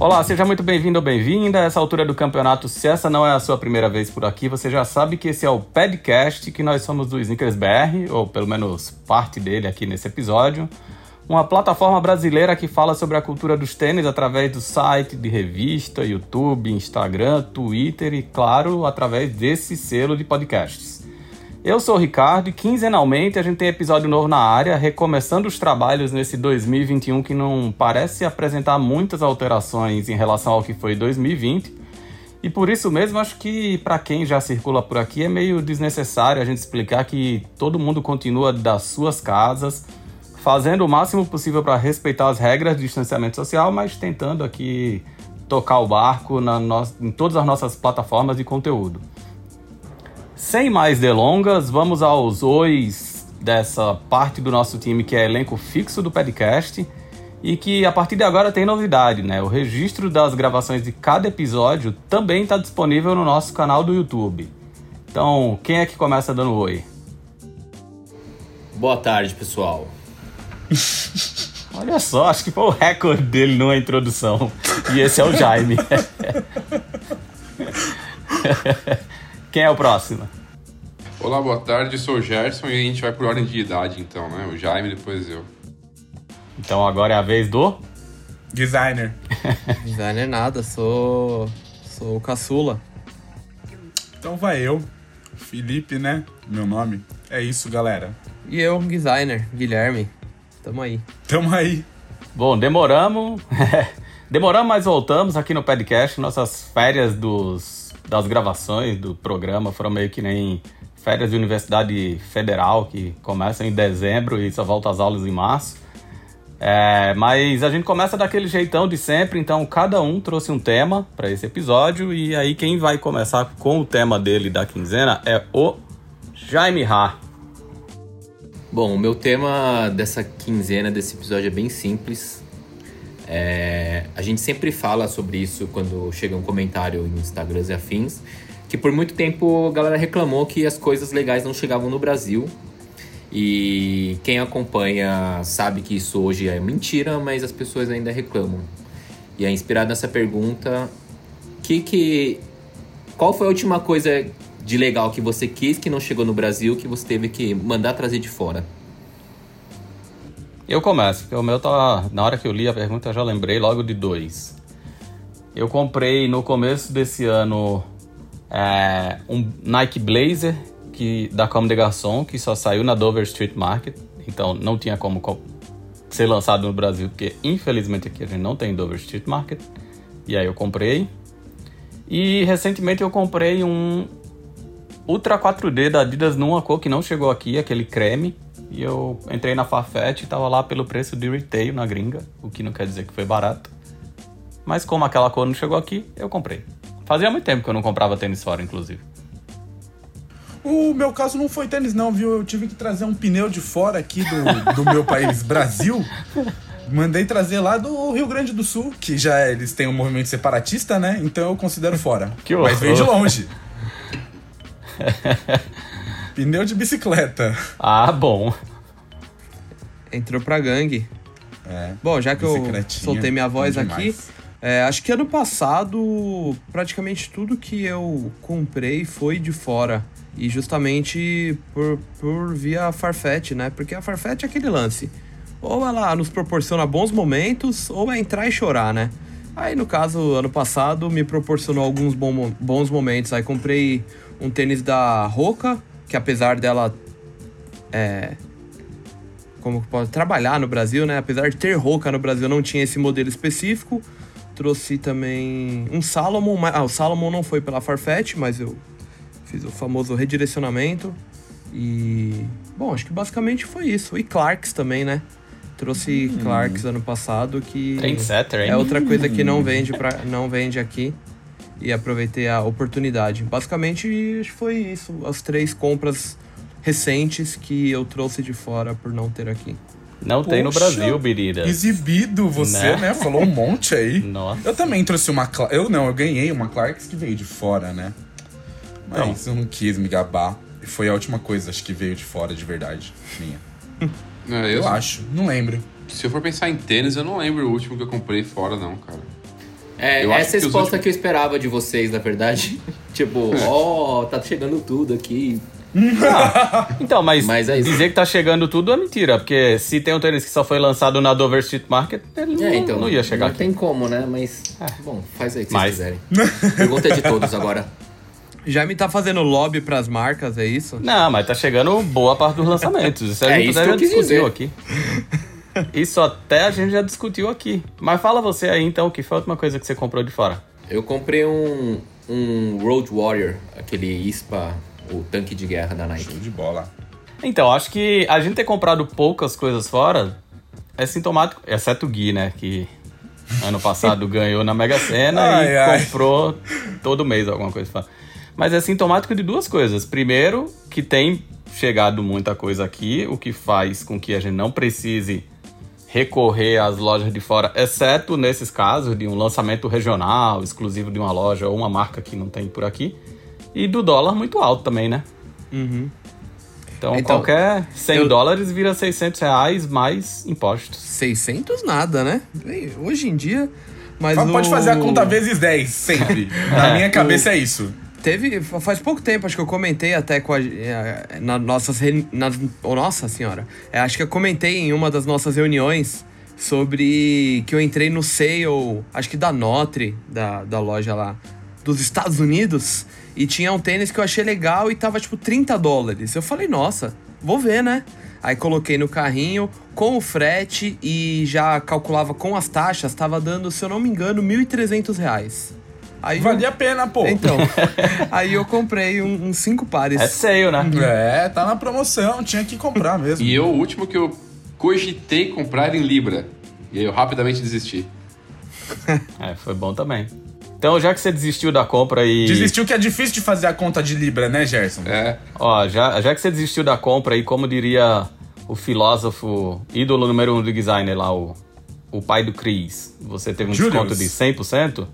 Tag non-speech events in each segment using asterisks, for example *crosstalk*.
Olá, seja muito bem-vindo ou bem-vinda essa altura do campeonato. Se essa não é a sua primeira vez por aqui, você já sabe que esse é o podcast, que nós somos do Snickers BR, ou pelo menos parte dele aqui nesse episódio. Uma plataforma brasileira que fala sobre a cultura dos tênis através do site, de revista, YouTube, Instagram, Twitter e, claro, através desse selo de podcasts. Eu sou o Ricardo e quinzenalmente a gente tem episódio novo na área, recomeçando os trabalhos nesse 2021 que não parece apresentar muitas alterações em relação ao que foi 2020. E por isso mesmo acho que para quem já circula por aqui é meio desnecessário a gente explicar que todo mundo continua das suas casas, fazendo o máximo possível para respeitar as regras de distanciamento social, mas tentando aqui tocar o barco na no... em todas as nossas plataformas de conteúdo. Sem mais delongas, vamos aos ois dessa parte do nosso time que é elenco fixo do podcast e que a partir de agora tem novidade, né? O registro das gravações de cada episódio também está disponível no nosso canal do YouTube. Então, quem é que começa dando oi? Boa tarde, pessoal. *laughs* Olha só, acho que foi o recorde dele numa introdução. E esse é o Jaime. *laughs* Quem é o próximo? Olá, boa tarde, sou o Gerson e a gente vai por ordem de idade então, né? O Jaime, depois eu. Então agora é a vez do. Designer. *laughs* Designer nada, sou. sou o caçula. Então vai eu, Felipe, né? Meu nome. É isso, galera. E eu, designer, Guilherme. Tamo aí. Tamo aí. Bom, demoramos. *laughs* demoramos, mas voltamos aqui no podcast. Nossas férias dos, das gravações do programa foram meio que nem férias de universidade federal que começam em dezembro e só volta às aulas em março. É, mas a gente começa daquele jeitão de sempre, então cada um trouxe um tema para esse episódio e aí quem vai começar com o tema dele da quinzena é o Jaime Ha. Bom, o meu tema dessa quinzena, desse episódio é bem simples. É, a gente sempre fala sobre isso quando chega um comentário em Instagrams e afins, que por muito tempo a galera reclamou que as coisas legais não chegavam no Brasil. E quem acompanha sabe que isso hoje é mentira, mas as pessoas ainda reclamam. E é inspirado nessa pergunta, que que qual foi a última coisa de legal que você quis que não chegou no Brasil que você teve que mandar trazer de fora? Eu começo, porque o meu tá. Na hora que eu li a pergunta, eu já lembrei logo de dois. Eu comprei no começo desse ano é, um Nike Blazer que, da Comme des Garçons, que só saiu na Dover Street Market, então não tinha como ser lançado no Brasil, porque infelizmente aqui a gente não tem Dover Street Market. E aí eu comprei. E recentemente eu comprei um Ultra 4D da Adidas numa cor que não chegou aqui, aquele creme. E eu entrei na Farfetch e tava lá pelo preço de retail na gringa, o que não quer dizer que foi barato. Mas como aquela cor não chegou aqui, eu comprei. Fazia muito tempo que eu não comprava tênis fora, inclusive. O meu caso não foi tênis, não, viu? Eu tive que trazer um pneu de fora aqui do, do meu país, Brasil. Mandei trazer lá do Rio Grande do Sul, que já eles têm um movimento separatista, né? Então eu considero fora. Que Mas veio de longe. *laughs* pneu de bicicleta. Ah, bom. Entrou pra gangue. É. Bom, já que eu soltei minha voz aqui, é, acho que ano passado praticamente tudo que eu comprei foi de fora. E justamente por, por via Farfetch, né? Porque a Farfetch é aquele lance. Ou ela nos proporciona bons momentos, ou é entrar e chorar, né? Aí, no caso, ano passado, me proporcionou alguns bons momentos. Aí comprei um tênis da Roca, que apesar dela é, como pode trabalhar no Brasil, né? Apesar de ter Roca no Brasil, não tinha esse modelo específico. Trouxe também um Salomon, mas ah, o Salomon não foi pela Farfetch, mas eu fiz o famoso redirecionamento. E bom, acho que basicamente foi isso. E Clarks também, né? Trouxe Clarks ano passado que Trendsetter, hein? é outra coisa que não vende pra, não vende aqui. E aproveitei a oportunidade. Basicamente acho que foi isso, as três compras recentes que eu trouxe de fora por não ter aqui. Não tem no Poxa, Brasil, Birira. Exibido você, Né? né? Falou um monte aí. Nossa. Eu também trouxe uma Cla- Eu não, eu ganhei uma Clarks que veio de fora, né? Mas eu não quis me gabar. E foi a última coisa, acho que veio de fora de verdade. Minha. É, eu, Eu acho, não lembro. Se eu for pensar em tênis, eu não lembro o último que eu comprei fora, não, cara. É, Eu essa é resposta últimos- que eu esperava de vocês, na verdade. *laughs* tipo, ó, tá chegando tudo aqui. Então, mas, Mas é isso. dizer que tá chegando tudo é mentira, porque se tem um tênis que só foi lançado na Dover Street Market, ele É, não, então. não ia chegar não aqui. tem como, né? Mas. Bom, faz aí o que Mas- vocês quiserem. Pergunta é de todos agora. *laughs* Jaime tá fazendo lobby pras marcas, é isso? Não, mas tá chegando boa parte dos lançamentos. Isso a É gente isso até que já eu dizer. aqui. *laughs* Isso até a gente já discutiu aqui. Mas fala você aí então, o que foi a última coisa que você comprou de fora? Eu comprei um, um Road Warrior, aquele ISPA, o tanque de guerra da Nike. Show de bola. Então, acho que a gente ter comprado poucas coisas fora é sintomático, exceto o Gui, né? Que ano passado *laughs* ganhou na Mega Sena Ai, e ai. comprou todo mês alguma coisa fora. Mas é sintomático de duas coisas. Primeiro, que tem chegado muita coisa aqui, o que faz com que a gente não precise recorrer às lojas de fora, exceto nesses casos de um lançamento regional, exclusivo de uma loja ou uma marca que não tem por aqui. E do dólar muito alto também, né? Uhum. Então, Então, qualquer 100 eu- dólares vira 600 reais mais impostos. 600 nada, né? Hoje em dia. Mas Mas pode o- fazer a conta vezes 10, sempre. *laughs* Na minha cabeça é isso. Teve, faz pouco tempo, acho que eu comentei até com a, eh, na nossas, nas, oh, nossa senhora, É, acho que eu comentei em uma das nossas reuniões sobre que eu entrei no sale, acho que da Notre, da, da loja lá dos Estados Unidos, e tinha um tênis que eu achei legal e tava tipo 30 dólares. Eu falei, nossa, vou ver, né? Aí coloquei no carrinho com o frete e já calculava com as taxas, tava dando, se eu não me engano, 1.300 reais. Aí eu- Valia a pena, pô. então, *laughs* aí eu comprei um- uns cinco pares. É sale, né? É, tá na promoção, tinha que comprar mesmo. E eu, o último que eu cogitei comprar em Libra. E aí eu rapidamente desisti. *laughs* É, foi bom também. Então, já que você desistiu da compra e. Desistiu que é difícil de fazer a conta de Libra, né, Gerson? É. Ó, já, já que você desistiu da compra e como diria o filósofo, ídolo número um do designer lá, o, o pai do Cris, você teve um Julius. desconto de 100%?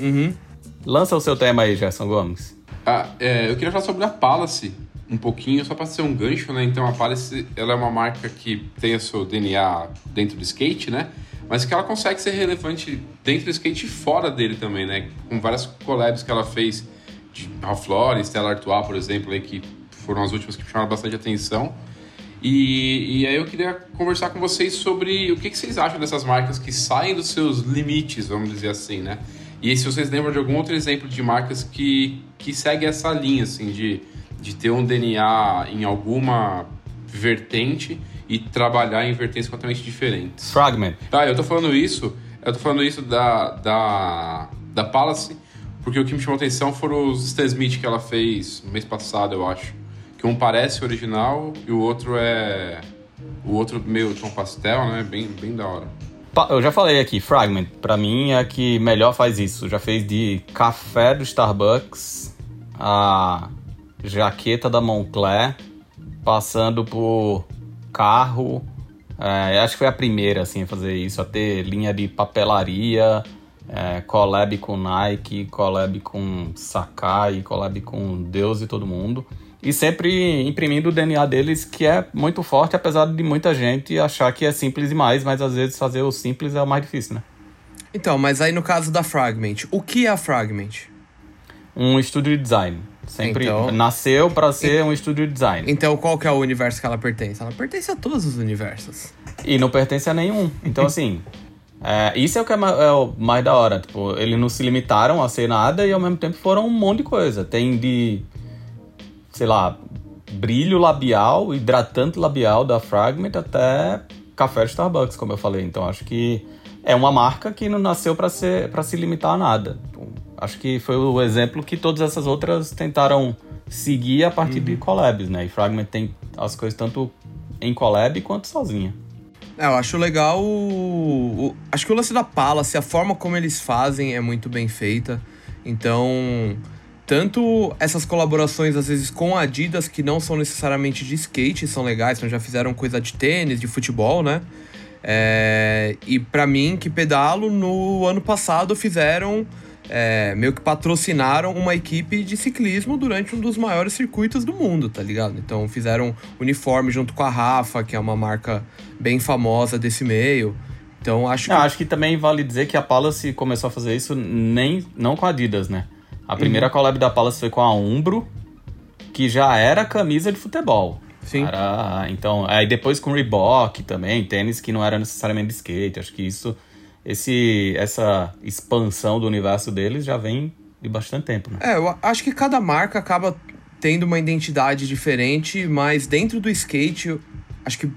Uhum. Lança o seu tema aí, Gerson Gomes. Ah, é, eu queria falar sobre a Palace um pouquinho, só para ser um gancho, né? Então a Palace ela é uma marca que tem o seu DNA dentro do skate, né? Mas que ela consegue ser relevante dentro do skate e fora dele também, né? Com várias collabs que ela fez de Ralph Lauren, Stella Artois, por exemplo, aí, que foram as últimas que chamaram bastante atenção. E, e aí eu queria conversar com vocês sobre o que, que vocês acham dessas marcas que saem dos seus limites, vamos dizer assim, né? E se vocês lembram de algum outro exemplo de marcas que, que segue essa linha, assim, de, de ter um DNA em alguma vertente e trabalhar em vertentes completamente diferentes. Fragment. Tá, eu tô falando isso, eu tô falando isso da, da, da Palace, porque o que me chamou atenção foram os Stan Smith que ela fez no mês passado, eu acho. Que um parece original e o outro é. O outro meio tom pastel, né? Bem, bem da hora. Eu já falei aqui, Fragment, pra mim é a que melhor faz isso. Já fez de café do Starbucks, a jaqueta da Moncler, passando por carro. É, acho que foi a primeira assim, a fazer isso, a ter linha de papelaria, é, collab com Nike, collab com Sakai, collab com Deus e todo mundo. E sempre imprimindo o DNA deles, que é muito forte, apesar de muita gente achar que é simples demais, mas às vezes fazer o simples é o mais difícil, né? Então, mas aí no caso da Fragment, o que é a Fragment? Um estúdio de design. Sempre Então- nasceu para ser um estúdio de design. Então, qual que é o universo que ela pertence? Ela pertence a todos os universos. E não pertence a nenhum. Então, assim, é, isso é o que é, é o mais da hora. Tipo, eles não se limitaram a ser nada e ao mesmo tempo foram um monte de coisa. Tem de, sei lá, brilho labial, hidratante labial da Fragment até café de Starbucks, como eu falei. Então, acho que é uma marca que não nasceu para ser para se limitar a nada. Então, acho que foi o exemplo que todas essas outras tentaram seguir a partir de collabs, né? E Fragment tem as coisas tanto em collab quanto sozinha. É, eu acho legal o, o- Acho que o lance da Palace, a forma como eles fazem é muito bem feita. Então, tanto essas colaborações, às vezes, com Adidas, que não são necessariamente de skate, são legais, então já fizeram coisa de tênis, de futebol, né? É, e pra mim, que pedalo, no ano passado fizeram. é, meio que patrocinaram uma equipe de ciclismo durante um dos maiores circuitos do mundo, tá ligado? Então fizeram uniforme junto com a Rafa, que é uma marca bem famosa desse meio. Então acho que. Não, acho que também vale dizer que a Palace começou a fazer isso nem não com a Adidas, né? A primeira uhum. collab da Palace foi com a Umbro, que já era camisa de futebol. Sim. Era, então, aí depois com Reebok também, tênis que não era necessariamente de skate. Acho que isso, esse, essa expansão do universo deles já vem de bastante tempo, né? É, eu acho que cada marca acaba tendo uma identidade diferente, mas dentro do skate, acho que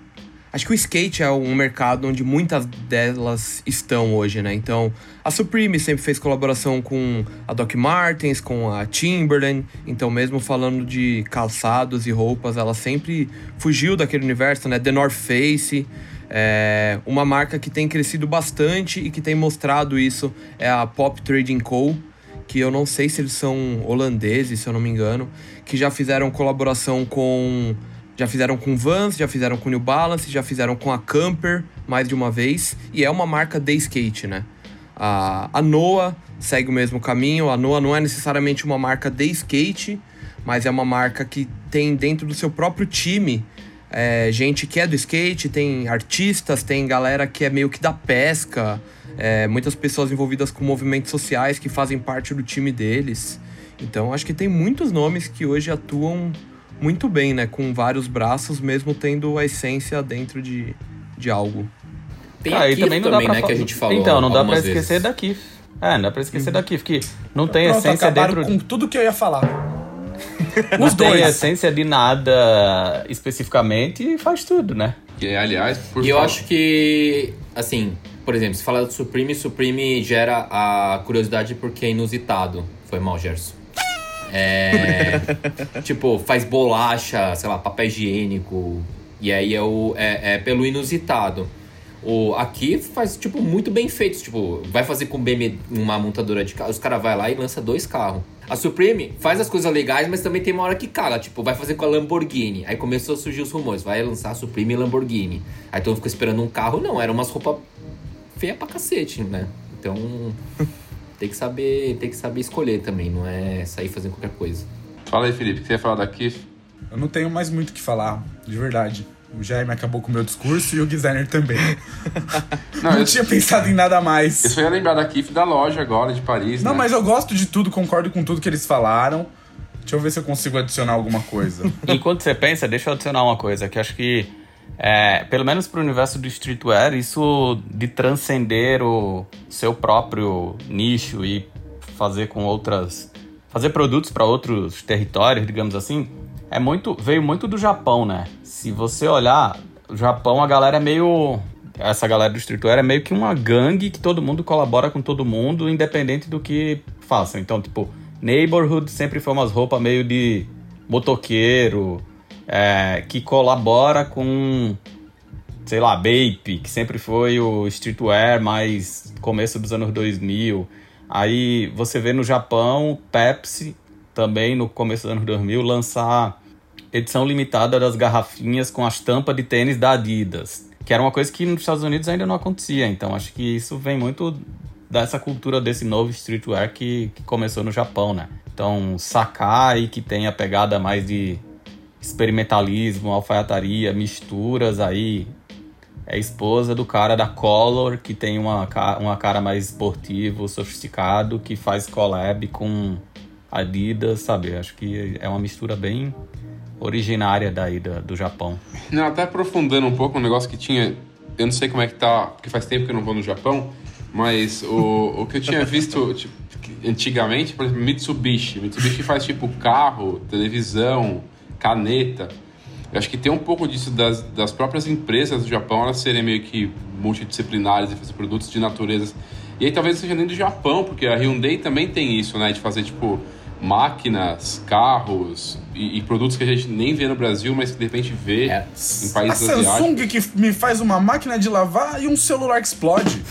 Acho que o skate é um mercado onde muitas delas estão hoje, né? Então, a Supreme sempre fez colaboração com a Doc Martens, com a Timberland. Então, mesmo falando de calçados e roupas, ela sempre fugiu daquele universo, né? The North Face. É uma marca que tem crescido bastante e que tem mostrado isso é a Pop Trading Co., que eu não sei se eles são holandeses, se eu não me engano, que já fizeram colaboração com já fizeram com Vans, já fizeram com New Balance, já fizeram com a Camper mais de uma vez. E é uma marca de skate, né? A, a Noah segue o mesmo caminho. A Noah não é necessariamente uma marca de skate, mas é uma marca que tem dentro do seu próprio time é, gente que é do skate, tem artistas, tem galera que é meio que da pesca, é, muitas pessoas envolvidas com movimentos sociais que fazem parte do time deles. Então acho que tem muitos nomes que hoje atuam muito bem, né? Com vários braços, mesmo tendo a essência dentro de, de algo. Tem ah, e também não também, dá pra... né, que a gente falou Então, não dá pra esquecer vezes. da Kif. É, não dá pra esquecer uhum. da Kif, que não tem Pronto, essência dentro... com tudo que eu ia falar. *laughs* não tem essência de nada especificamente e faz tudo, né? E, aliás, por E eu acho que, assim, por exemplo, se fala do Supreme, Supreme gera a curiosidade porque é inusitado. Foi mal, Gerson. É, *laughs* tipo, faz bolacha, sei lá, papel higiênico. E aí é, o, é, é pelo inusitado. O, aqui faz, tipo, muito bem feito. Tipo, vai fazer com BMW uma montadora de carro. Os caras vai lá e lança dois carros. A Supreme faz as coisas legais, mas também tem uma hora que caga. Tipo, vai fazer com a Lamborghini. Aí começou a surgir os rumores. Vai lançar a Supreme e Lamborghini. Aí todo mundo ficou esperando um carro. Não, eram umas roupas feias pra cacete, né? Então *laughs* tem que saber, tem que saber escolher também, não é sair fazendo qualquer coisa. Fala aí, Felipe, o que você ia falar daqui? Eu não tenho mais muito o que falar, de verdade. O Jaime acabou com o meu discurso e o designer também. *laughs* não, não eu tinha pensado em nada mais. Eu só ia lembrar da Kif da loja agora, de Paris. Não, né? mas eu gosto de tudo, concordo com tudo que eles falaram. Deixa eu ver se eu consigo adicionar alguma coisa. *laughs* Enquanto você pensa, deixa eu adicionar uma coisa, que acho que é, pelo menos para o universo do streetwear, isso de transcender o seu próprio nicho e fazer com outras. fazer produtos para outros territórios, digamos assim, é muito veio muito do Japão, né? Se você olhar, o Japão, a galera é meio. Essa galera do streetwear é meio que uma gangue que todo mundo colabora com todo mundo, independente do que façam. Então, tipo, Neighborhood sempre foi umas roupas meio de motoqueiro é, que colabora com, sei lá, Bape, que sempre foi o streetwear mais começo dos anos 2000. Aí você vê no Japão, Pepsi, também no começo dos anos 2000, lançar edição limitada das garrafinhas com as tampas de tênis da Adidas, que era uma coisa que nos Estados Unidos ainda não acontecia. Então acho que isso vem muito dessa cultura desse novo streetwear que, que começou no Japão, né? Então, Sakai, que tem a pegada mais de experimentalismo, alfaiataria, misturas aí. É esposa do cara da Color, que tem uma, uma cara mais esportivo, sofisticado, que faz collab com Adidas, sabe? Acho que é uma mistura bem originária daí do, do Japão. Não, até aprofundando um pouco um negócio que tinha. Eu não sei como é que tá, porque faz tempo que eu não vou no Japão, mas o, o que eu tinha visto *laughs* tipo, antigamente, por exemplo, Mitsubishi. Mitsubishi faz tipo carro, televisão, caneta. Eu acho que tem um pouco disso das, das próprias empresas do Japão, elas serem meio que multidisciplinares e fazer produtos de naturezas. E aí talvez seja nem do Japão, porque a Hyundai também tem isso, né? De fazer, tipo, máquinas, carros e, e produtos que a gente nem vê no Brasil, mas que de repente vê é. em países a Samsung que me faz uma máquina de lavar e um celular que explode.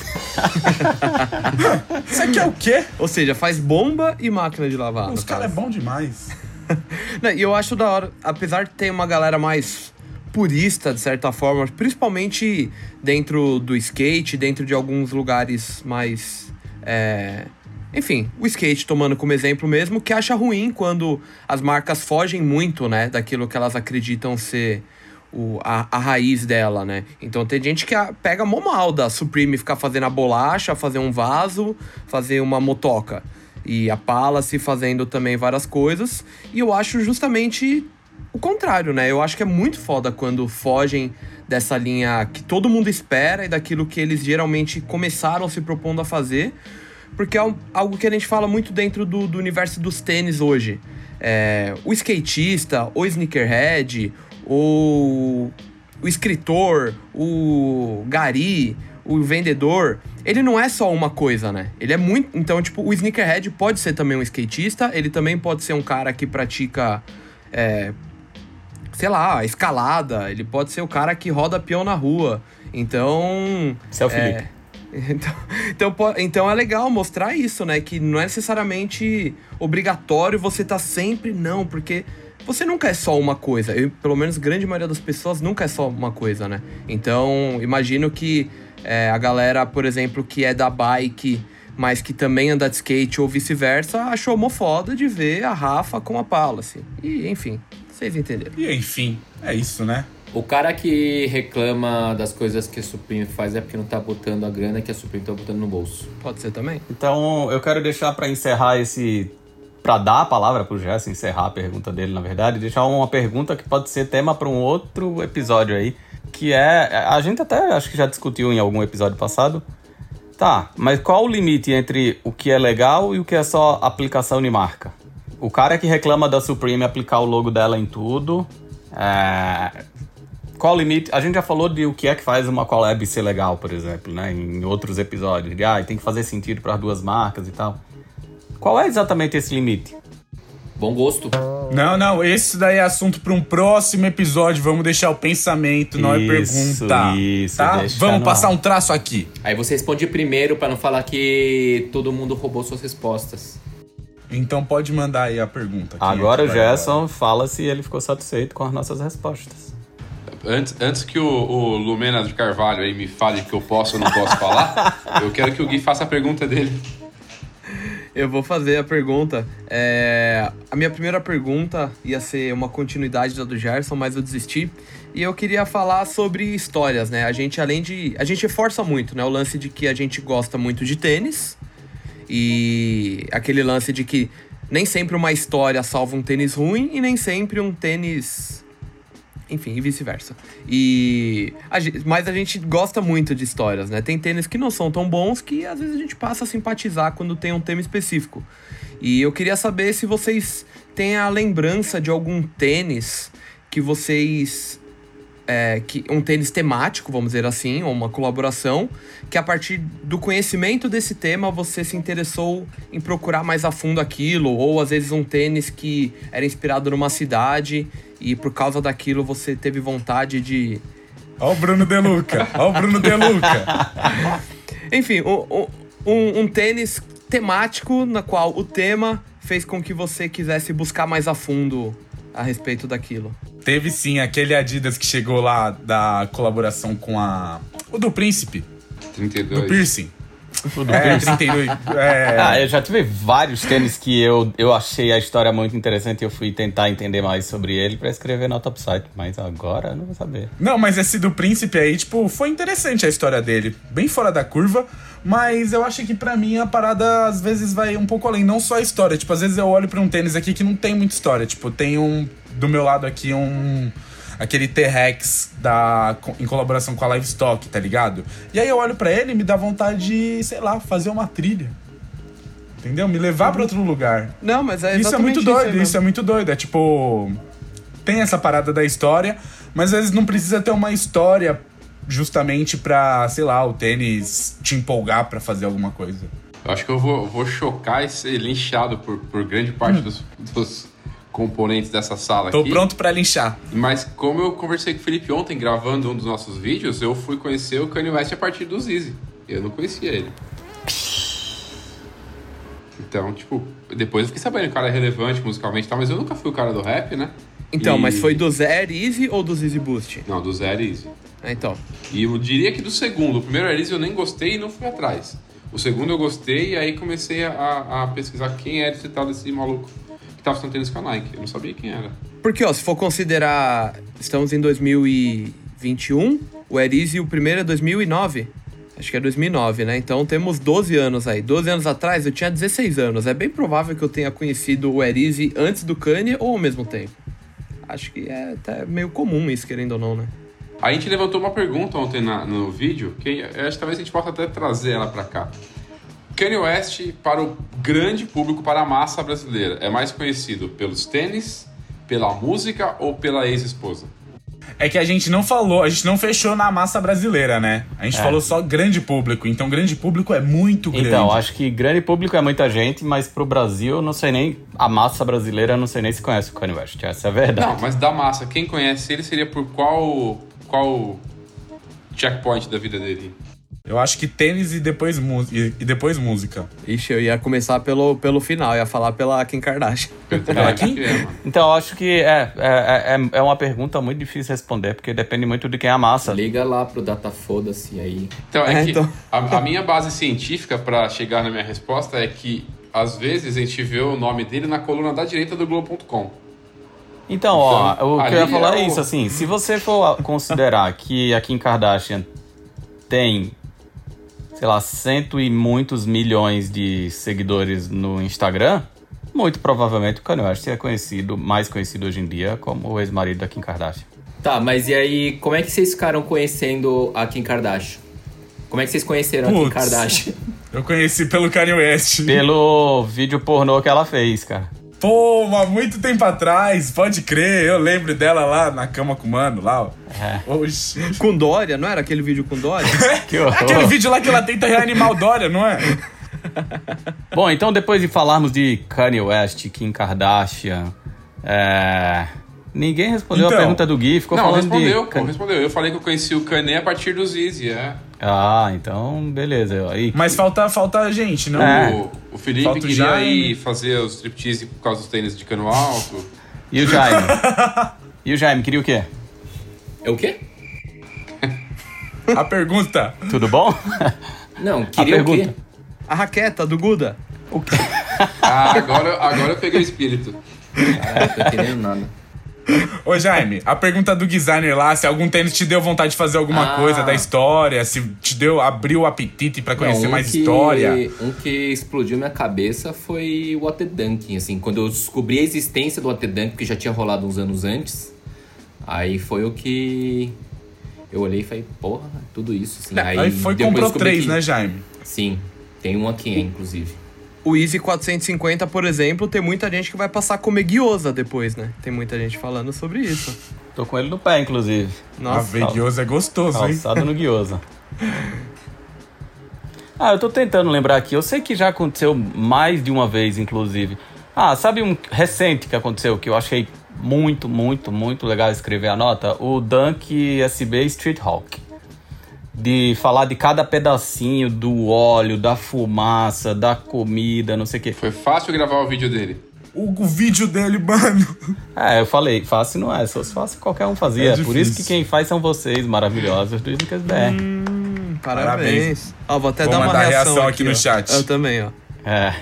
Isso aqui é o quê? Ou seja, faz bomba e máquina de lavar. Os caras é bom demais. *laughs* e eu acho da hora, apesar de ter uma galera mais purista, de certa forma, principalmente dentro do skate, dentro de alguns lugares mais. É... Enfim, o skate tomando como exemplo mesmo, que acha ruim quando as marcas fogem muito, né, daquilo que elas acreditam ser o, a, a raiz dela, né? Então tem gente que a, pega mó mal da Supreme ficar fazendo a bolacha, fazer um vaso, fazer uma motoca. E a Palace fazendo também várias coisas. E eu acho justamente o contrário, né? Eu acho que é muito foda quando fogem dessa linha que todo mundo espera e daquilo que eles geralmente começaram se propondo a fazer. Porque é algo que a gente fala muito dentro do, do universo dos tênis hoje. É, o skatista, o sneakerhead, o, o escritor, o gari, o vendedor, ele não é só uma coisa, né? Ele é muito. Então, tipo, o sneakerhead pode ser também um skatista, ele também pode ser um cara que pratica. É, sei lá, escalada, ele pode ser o cara que roda peão na rua. Então. Esse é o Felipe. É, *laughs* então, então, então é legal mostrar isso, né? Que não é necessariamente obrigatório você estar tá sempre, não, porque você nunca é só uma coisa. Eu, pelo menos grande maioria das pessoas nunca é só uma coisa, né? Então, imagino que é, a galera, por exemplo, que é da bike, mas que também anda de skate ou vice-versa, achou mó foda de ver a Rafa com a Palace. E, enfim, vocês entenderam. E, enfim, é isso, né? O cara que reclama das coisas que a Supreme faz é porque não tá botando a grana que a Supreme tá botando no bolso. Pode ser também. Então, eu quero deixar para encerrar esse para dar a palavra pro Jess encerrar a pergunta dele, na verdade, deixar uma pergunta que pode ser tema para um outro episódio aí, que é a gente até acho que já discutiu em algum episódio passado. Tá, mas qual o limite entre o que é legal e o que é só aplicação de marca? O cara que reclama da Supreme aplicar o logo dela em tudo, é... qual o limite? A gente já falou de o que é que faz uma collab ser legal, por exemplo, né? Em outros episódios, de ah, tem que fazer sentido para as duas marcas e tal. Qual é exatamente esse limite? Bom gosto. Não, não, esse daí é assunto para um próximo episódio. Vamos deixar o pensamento, não é pergunta. Isso, tá? Vamos passar um traço aqui. Aí você responde primeiro para não falar que todo mundo roubou suas respostas. Então pode mandar aí a pergunta. Agora o Gerson fala se ele ficou satisfeito com as nossas respostas. Antes, antes que o, o Lumena de Carvalho aí me fale que eu posso ou não posso falar, *laughs* eu quero que o Gui faça a pergunta dele. Eu vou fazer a pergunta. É... A minha primeira pergunta ia ser uma continuidade da do Gerson, mas eu desisti. E eu queria falar sobre histórias, né? A gente, além de. A gente reforça muito, né? O lance de que a gente gosta muito de tênis. E aquele lance de que nem sempre uma história salva um tênis ruim e nem sempre um tênis enfim, e vice-versa. E a gente, mas a gente gosta muito de histórias, né? Tem tênis que não são tão bons que às vezes a gente passa a simpatizar quando tem um tema específico. E eu queria saber se vocês têm a lembrança de algum tênis que vocês é, que, um tênis temático, vamos dizer assim, ou uma colaboração, que a partir do conhecimento desse tema você se interessou em procurar mais a fundo aquilo, ou às vezes um tênis que era inspirado numa cidade e por causa daquilo você teve vontade de. Ó o Bruno De Luca, ó o Bruno De Luca. *laughs* Enfim, um, um, um tênis temático na qual o tema fez com que você quisesse buscar mais a fundo a respeito daquilo. Teve sim aquele Adidas que chegou lá da colaboração com a. O do Príncipe. 32. Do piercing. O do é, 32. É... Ah, eu já tive vários tênis que eu, eu achei a história muito interessante e eu fui tentar entender mais sobre ele para escrever no Topside, mas agora eu não vou saber. Não, mas esse do Príncipe aí, tipo, foi interessante a história dele. Bem fora da curva, mas eu acho que para mim a parada às vezes vai um pouco além, não só a história. Tipo, às vezes eu olho para um tênis aqui que não tem muita história. Tipo, tem um do meu lado aqui um aquele T-Rex da em colaboração com a Livestock, tá ligado? E aí eu olho para ele e me dá vontade de, sei lá, fazer uma trilha. Entendeu? Me levar para outro lugar. Não, mas é Isso é muito doido, isso, isso é muito doido. É tipo tem essa parada da história, mas às vezes não precisa ter uma história justamente pra, sei lá, o tênis te empolgar para fazer alguma coisa. Eu acho que eu vou, vou chocar e ser linchado por, por grande parte hum. dos, dos, componentes dessa sala Tô aqui. Tô pronto para linchar. Mas como eu conversei com o Felipe ontem, gravando um dos nossos vídeos, eu fui conhecer o Kanye West a partir do Zizi. Eu não conhecia ele. Então, tipo, depois eu fiquei sabendo que o cara é relevante musicalmente e tal, mas eu nunca fui o cara do rap, né? Então, e... mas foi do Zé Easy ou do Zizi Boost? Não, do Zé Easy. É, então. E eu diria que do segundo. O primeiro Easy eu nem gostei e não fui atrás. O segundo eu gostei e aí comecei a, a pesquisar quem era esse tal desse maluco tava fazendo tênis com a Nike. Eu não sabia quem era. Porque, ó, se for considerar estamos em 2021. O Easy, o primeiro é 2009. Acho que é 2009, né? Então temos 12 anos aí. 12 anos atrás eu tinha 16 anos. É bem provável que eu tenha conhecido o Easy antes do Kanye ou ao mesmo tempo. Acho que é até meio comum isso, querendo ou não, né? A gente levantou uma pergunta ontem na- no vídeo, que acho que talvez a gente possa até trazer ela pra cá. Kanye West, para o grande público, para a massa brasileira, é mais conhecido pelos tênis, pela música ou pela ex-esposa? É que a gente não falou, a gente não fechou na massa brasileira, né? A gente É. falou só grande público. Então, grande público é muito grande. Então, acho que grande público é muita gente, mas pro Brasil, eu não sei nem. A massa brasileira, não sei nem se conhece o Kanye West. Essa é a verdade. Não, mas da massa, quem conhece ele seria por qual, qual checkpoint da vida dele? Eu acho que tênis e depois, e, e depois música. Ixi, eu ia começar pelo, pelo final, ia falar pela Kim Kardashian. *laughs* Pela quem? É. Então, eu acho que é, é, é, é uma pergunta muito difícil de responder, porque depende muito de quem é a massa. Liga lá pro Data Foda-se aí. Então, é, É, que então. A, a minha base científica para chegar na minha resposta é que às vezes a gente vê o nome dele na coluna da direita do Globo.com. Então, ó, Então, o que eu ia falar é é o- isso, assim, se você for considerar que a Kim Kardashian tem, sei lá, cento e muitos milhões de seguidores no Instagram, muito provavelmente o Kanye West é conhecido, mais conhecido hoje em dia como o ex-marido da Kim Kardashian. Tá, mas e aí, como é que vocês ficaram conhecendo a Kim Kardashian? Como é que vocês conheceram a Kim. Kardashian? *laughs* Eu conheci pelo Kanye West. Pelo vídeo pornô que ela fez, cara. Pô, há muito tempo atrás, pode crer. Eu lembro dela lá na cama com o mano, lá. ó. É. Oxi. Com Dória, não era aquele vídeo com Dória? *laughs* Aquele vídeo lá que ela tenta reanimar o Dória, não é? Bom, então depois de falarmos de Kanye West, Kim Kardashian, é... ninguém respondeu Então. a pergunta do Gui, ficou Não, falando respondeu, de... pô, respondeu. Eu falei que eu conheci o Kanye a partir do Zizi, é. Ah, então beleza. Aí, Mas falta, falta a gente, não? É. O, o Felipe Falta o queria Jaime. ir fazer os striptease por causa dos tênis de cano alto. E o Jaime? *laughs* e o Jaime, queria o quê? É o quê? A pergunta. Tudo bom? Não, queria o pergunta. quê? A raqueta do Guda. o quê? Ah, agora, agora eu peguei o espírito. Ah, não tô entendendo nada. *laughs* Ô, Jaime, a pergunta do designer lá, se algum tênis te deu vontade de fazer alguma Ah. coisa da história, se te deu, abriu o apetite pra conhecer Não, um mais que- história. Um que explodiu minha cabeça foi o Water Dunking, assim. Quando eu descobri a existência do Water Dunking, que já tinha rolado uns anos antes, aí foi o que... Eu olhei e falei, porra, tudo isso, assim. Aí, foi depois comprou três, que- né, Jaime? Sim, tem um aqui, inclusive. O Easy 450, por exemplo, tem muita gente que vai passar a comer guiosa depois, né? Tem muita gente falando sobre isso. Tô com ele no pé, inclusive. A Nossa, Veguioso é gostoso, hein? Calçado no guiosa. *laughs* Ah, eu tô tentando lembrar aqui. Eu sei que já aconteceu mais de uma vez, inclusive. Ah, sabe um recente que aconteceu que eu achei muito, muito, muito legal escrever a nota? O Dunk SB Street Hawk. De falar de cada pedacinho do óleo, da fumaça, da comida, não sei o quê. Foi fácil gravar o vídeo dele. O, o vídeo dele, mano. É, eu falei, fácil não é, se fosse fácil qualquer um fazia. É Por isso que quem faz são vocês, maravilhosos do Snickers BR. Hum, parabéns. Parabéns. Ó, vou até Vou dar uma mandar reação, reação aqui no ó. chat. Eu também, ó. É.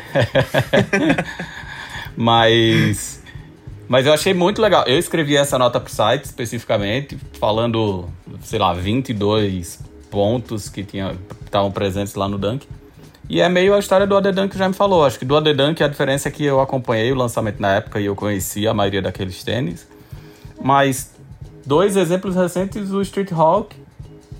*laughs* mas. Mas eu achei muito legal. Eu escrevi essa nota pro site especificamente, falando, sei lá, 22 pontos que tinha- estavam presentes lá no Dunk. E é meio a história do AD Dunk que já me falou. Acho que do AD Dunk a diferença é que eu acompanhei o lançamento na época e eu conhecia a maioria daqueles tênis. Mas dois exemplos recentes, o Street Hawk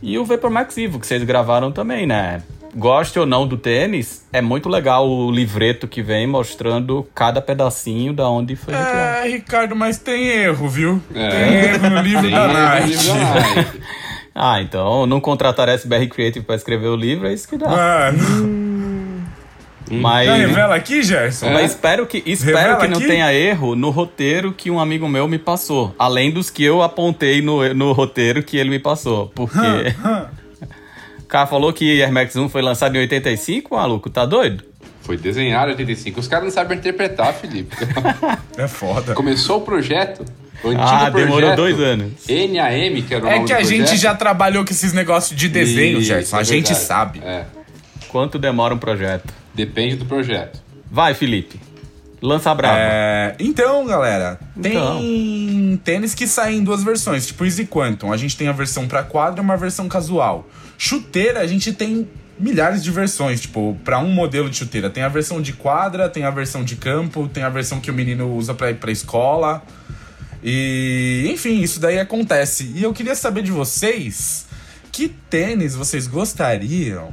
e o Vapor Max Evo, que vocês gravaram também, né? Goste ou não do tênis, é muito legal o livreto que vem mostrando cada pedacinho da onde foi. É, Ricardo, mas tem erro, viu? É. Tem erro no livro Tem da Nike. Ah, então não contratar a SBR Creative pra escrever o livro, é isso que dá. Mano, *laughs* Mas, já revela aqui, Gerson? mas espero que, espero Revela que não aqui? tenha erro no roteiro que um amigo meu me passou. Além dos que eu apontei no, no roteiro que ele me passou. Porque o cara *laughs* falou que Air Max 1 foi lançado em 85, maluco, tá doido? Foi desenhado em 85. Os caras não sabem interpretar, Felipe. *laughs* É foda. Começou o projeto. Ah, demorou dois anos. NAM, que era o É nome que do a gente projeto. já trabalhou com esses negócios de desenho, Isso, Gerson. A é gente verdade. sabe. É, Quanto demora um projeto? depende do projeto. Vai, Felipe. Lança brava. É, então, galera, tem Então. tênis que saem em duas versões, tipo Easy Quantum. A gente tem a versão pra quadra e uma versão casual. Chuteira, a gente tem milhares de versões, tipo, pra um modelo de chuteira. Tem a versão de quadra, tem a versão de campo, tem a versão que o menino usa pra ir pra escola. E, enfim, isso daí acontece. E eu queria saber de vocês que tênis vocês gostariam,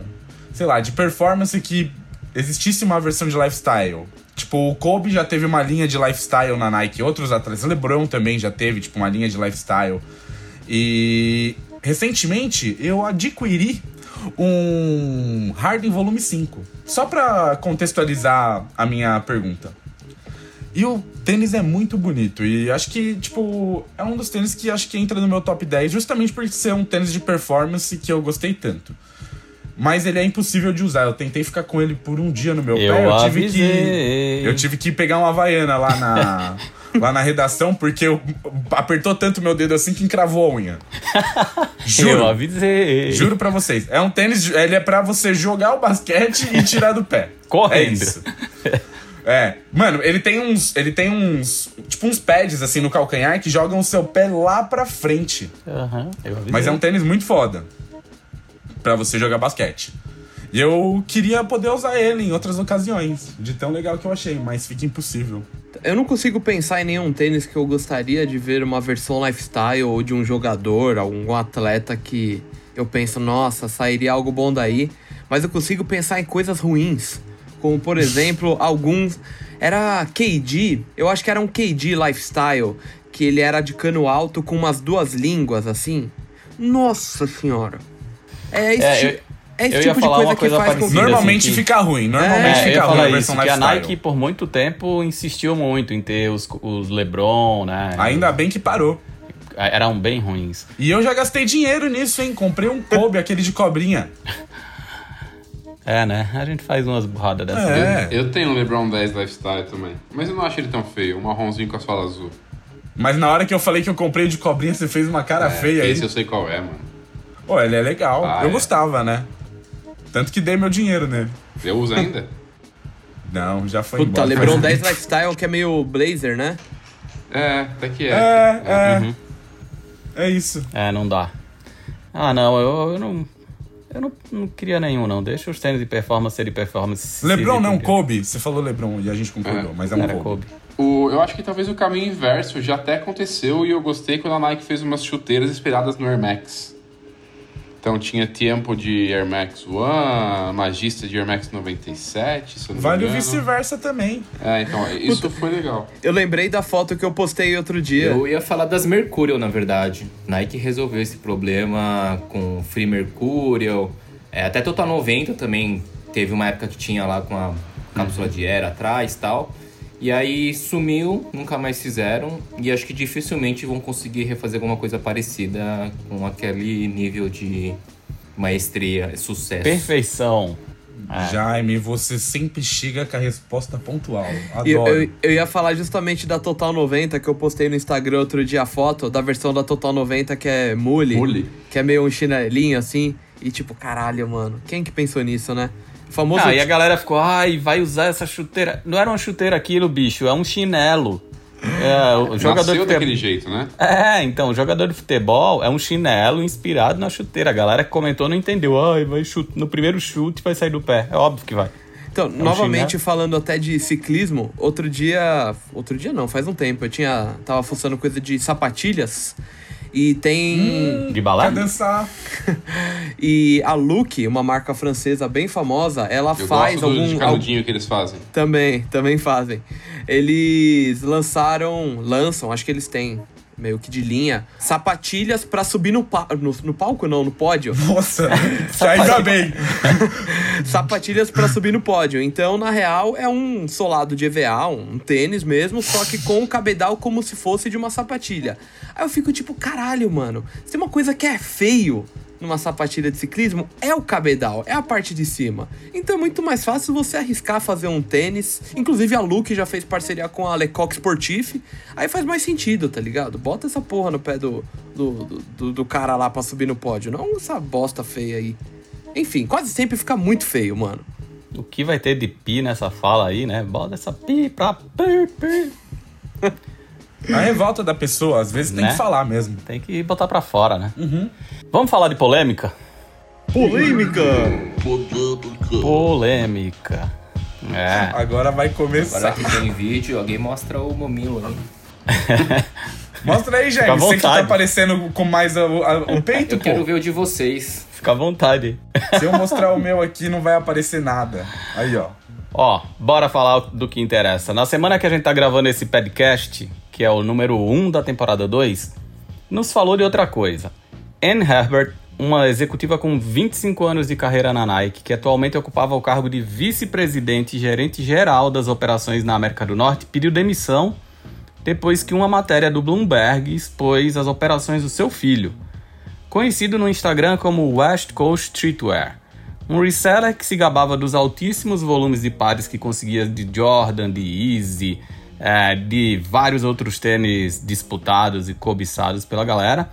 sei lá, de performance que existisse uma versão de lifestyle. Tipo, o Kobe já teve uma linha de lifestyle na Nike, outros atletas, LeBron também já teve, tipo, uma linha de lifestyle. E recentemente eu adquiri um Harden Volume 5, só pra contextualizar a minha pergunta. E o tênis é muito bonito. E acho que, tipo, é um dos tênis que acho que entra no meu top 10, justamente por ser um tênis de performance que eu gostei tanto. Mas ele é impossível de usar. Eu tentei ficar com ele por um dia no meu Eu pé. Eu tive avisei. que. Eu tive que pegar uma Havaiana lá na. *laughs* lá na redação, porque eu, apertou tanto meu dedo assim que encravou a unha. *laughs* Juro. Eu avisei. Juro pra vocês. É um tênis, ele é pra você jogar o basquete e tirar do pé. *laughs* Correndo. É isso. É. Mano, ele tem uns. Ele tem uns. Tipo uns pads assim no calcanhar que jogam o seu pé lá pra frente. Avisei. Mas é um tênis muito foda. Pra você jogar basquete. E eu queria poder usar ele em outras ocasiões. De tão legal que eu achei, mas fica impossível. Eu não consigo pensar em nenhum tênis que eu gostaria de ver uma versão lifestyle ou de um jogador, algum atleta que eu penso, nossa, sairia algo bom daí. Mas eu consigo pensar em coisas ruins. Como, por exemplo, alguns. Era KD, eu acho que era um KD lifestyle, que ele era de cano alto com umas duas línguas assim. Nossa senhora. É esse, É, ti- eu- é esse tipo de coisa que coisa faz com que. Normalmente assim, que- fica ruim. Normalmente É, eu fica ia ruim falar a isso, versão que a. Nike por muito tempo insistiu muito em ter os, os LeBron, né? Ainda bem que parou. Eram bem ruins. E eu já gastei dinheiro nisso, hein? Comprei um Kobe, *laughs* aquele de cobrinha. É, né? A gente faz umas burradas dessas. É. Eu tenho um LeBron 10 Lifestyle também. Mas eu não acho ele tão feio. Um marronzinho com a sola azul. Mas na hora que eu falei que eu comprei de cobrinha, você fez uma cara feia aí. Esse eu sei qual é, mano. Pô, ele é legal. Ah, eu é. gostava, né? Tanto que dei meu dinheiro nele. Eu uso ainda? *laughs* Não, já foi Puta, embora. LeBron Faz 10 tempo. Lifestyle que é meio blazer, né? é, até que é. É, é. Uhum. É isso. É, não dá. Ah, não, eu, eu não. Eu não, não queria nenhum, não. Deixa os tênis de performance ser de performance. se Lebron não. Kobe. Você falou Lebron e a gente concordou, É. mas é um Era Kobe. Kobe. O, eu acho que talvez o caminho inverso já até aconteceu e eu gostei quando a Nike fez umas chuteiras inspiradas no Air Max. Então tinha tempo de Air Max One, Magista de Air Max 97, se eu não Vale me o vice-versa também. É, então, isso foi legal. Eu lembrei da foto que eu postei outro dia. Eu ia falar das Mercurial, na verdade. Nike resolveu esse problema com Free Mercurial. É, até Total 90 também teve uma época que tinha lá com a cápsula de era atrás e tal. E aí sumiu, nunca mais fizeram. E acho que dificilmente vão conseguir refazer alguma coisa parecida com aquele nível de maestria, sucesso. Perfeição. É. Jaime, você sempre chega com a resposta pontual. E eu, Adoro. eu, eu ia falar justamente da Total 90, que eu postei no Instagram outro dia a foto da versão da Total 90 que é mule, Mule. que é meio um chinelinho assim. E tipo, caralho, mano, quem que pensou nisso, né? O famoso. Ah, e a galera ficou, ai, vai usar essa chuteira. Não era uma chuteira aquilo, bicho, é um chinelo. É, o jogador Nasceu de daquele futebol. jeito, né? É, então, o jogador de futebol é um chinelo inspirado na chuteira. A galera que comentou não entendeu. Ai, vai chute, no primeiro chute vai sair do pé. É óbvio que vai. Então, um novamente chinelo. falando até de ciclismo, outro dia. Outro dia não, faz um tempo. Eu tinha. Tava fuçando coisa de sapatilhas. E tem. De Hum, Quer balada? dançar? *laughs* E a Look, uma marca francesa bem famosa, ela Eu faz gosto do, de algum. al- canudinho que eles fazem. Também, também fazem. Eles lançaram, lançam, acho que eles têm meio que de linha, sapatilhas pra subir no, pa no, no palco, não, no pódio. Nossa, *laughs* ainda bem. *laughs* sapatilhas pra subir no pódio. Então, na real, é um solado de EVA, um tênis mesmo, só que com o cabedal como se fosse de uma sapatilha. Aí eu fico tipo, caralho, mano, se tem uma coisa que é feio numa sapatilha de ciclismo, é o cabedal, é a parte de cima. Então é muito mais fácil você arriscar fazer um tênis. Inclusive a Luke já fez parceria com a Lecoq Sportif. Aí faz mais sentido, tá ligado? Bota essa porra no pé do, do, do- do, do cara lá pra subir no pódio. Não essa bosta feia aí. Enfim, quase sempre fica muito feio, mano. O que vai ter de pi nessa fala aí, né? Bota essa pi pra pi, pi. *laughs* A revolta da pessoa, às vezes tem Né? que falar mesmo. Tem que botar pra fora, né? Vamos falar de polêmica? Polêmica! Polêmica. É. Agora vai Agora começar. que tem vídeo, alguém mostra o momilo aí. *laughs* Mostra aí, Fica à gente. Você que tá vontade. aparecendo com mais a- a- o peito, Eu pô. quero ver o de vocês. Fica à vontade. Se eu mostrar o *laughs* meu aqui, não vai aparecer nada. Aí, ó. Ó, bora falar do que interessa. Na semana que a gente tá gravando esse podcast, que é o número 1 da temporada 2, nos falou de outra coisa. Anne Herbert, uma executiva com 25 anos de carreira na Nike, que atualmente ocupava o cargo de vice-presidente e gerente geral das operações na América do Norte, pediu demissão depois que uma matéria do Bloomberg expôs as operações do seu filho, conhecido no Instagram como West Coast Streetwear, um reseller que se gabava dos altíssimos volumes de pares que conseguia de Jordan, de Easy, eh, de vários outros tênis disputados e cobiçados pela galera.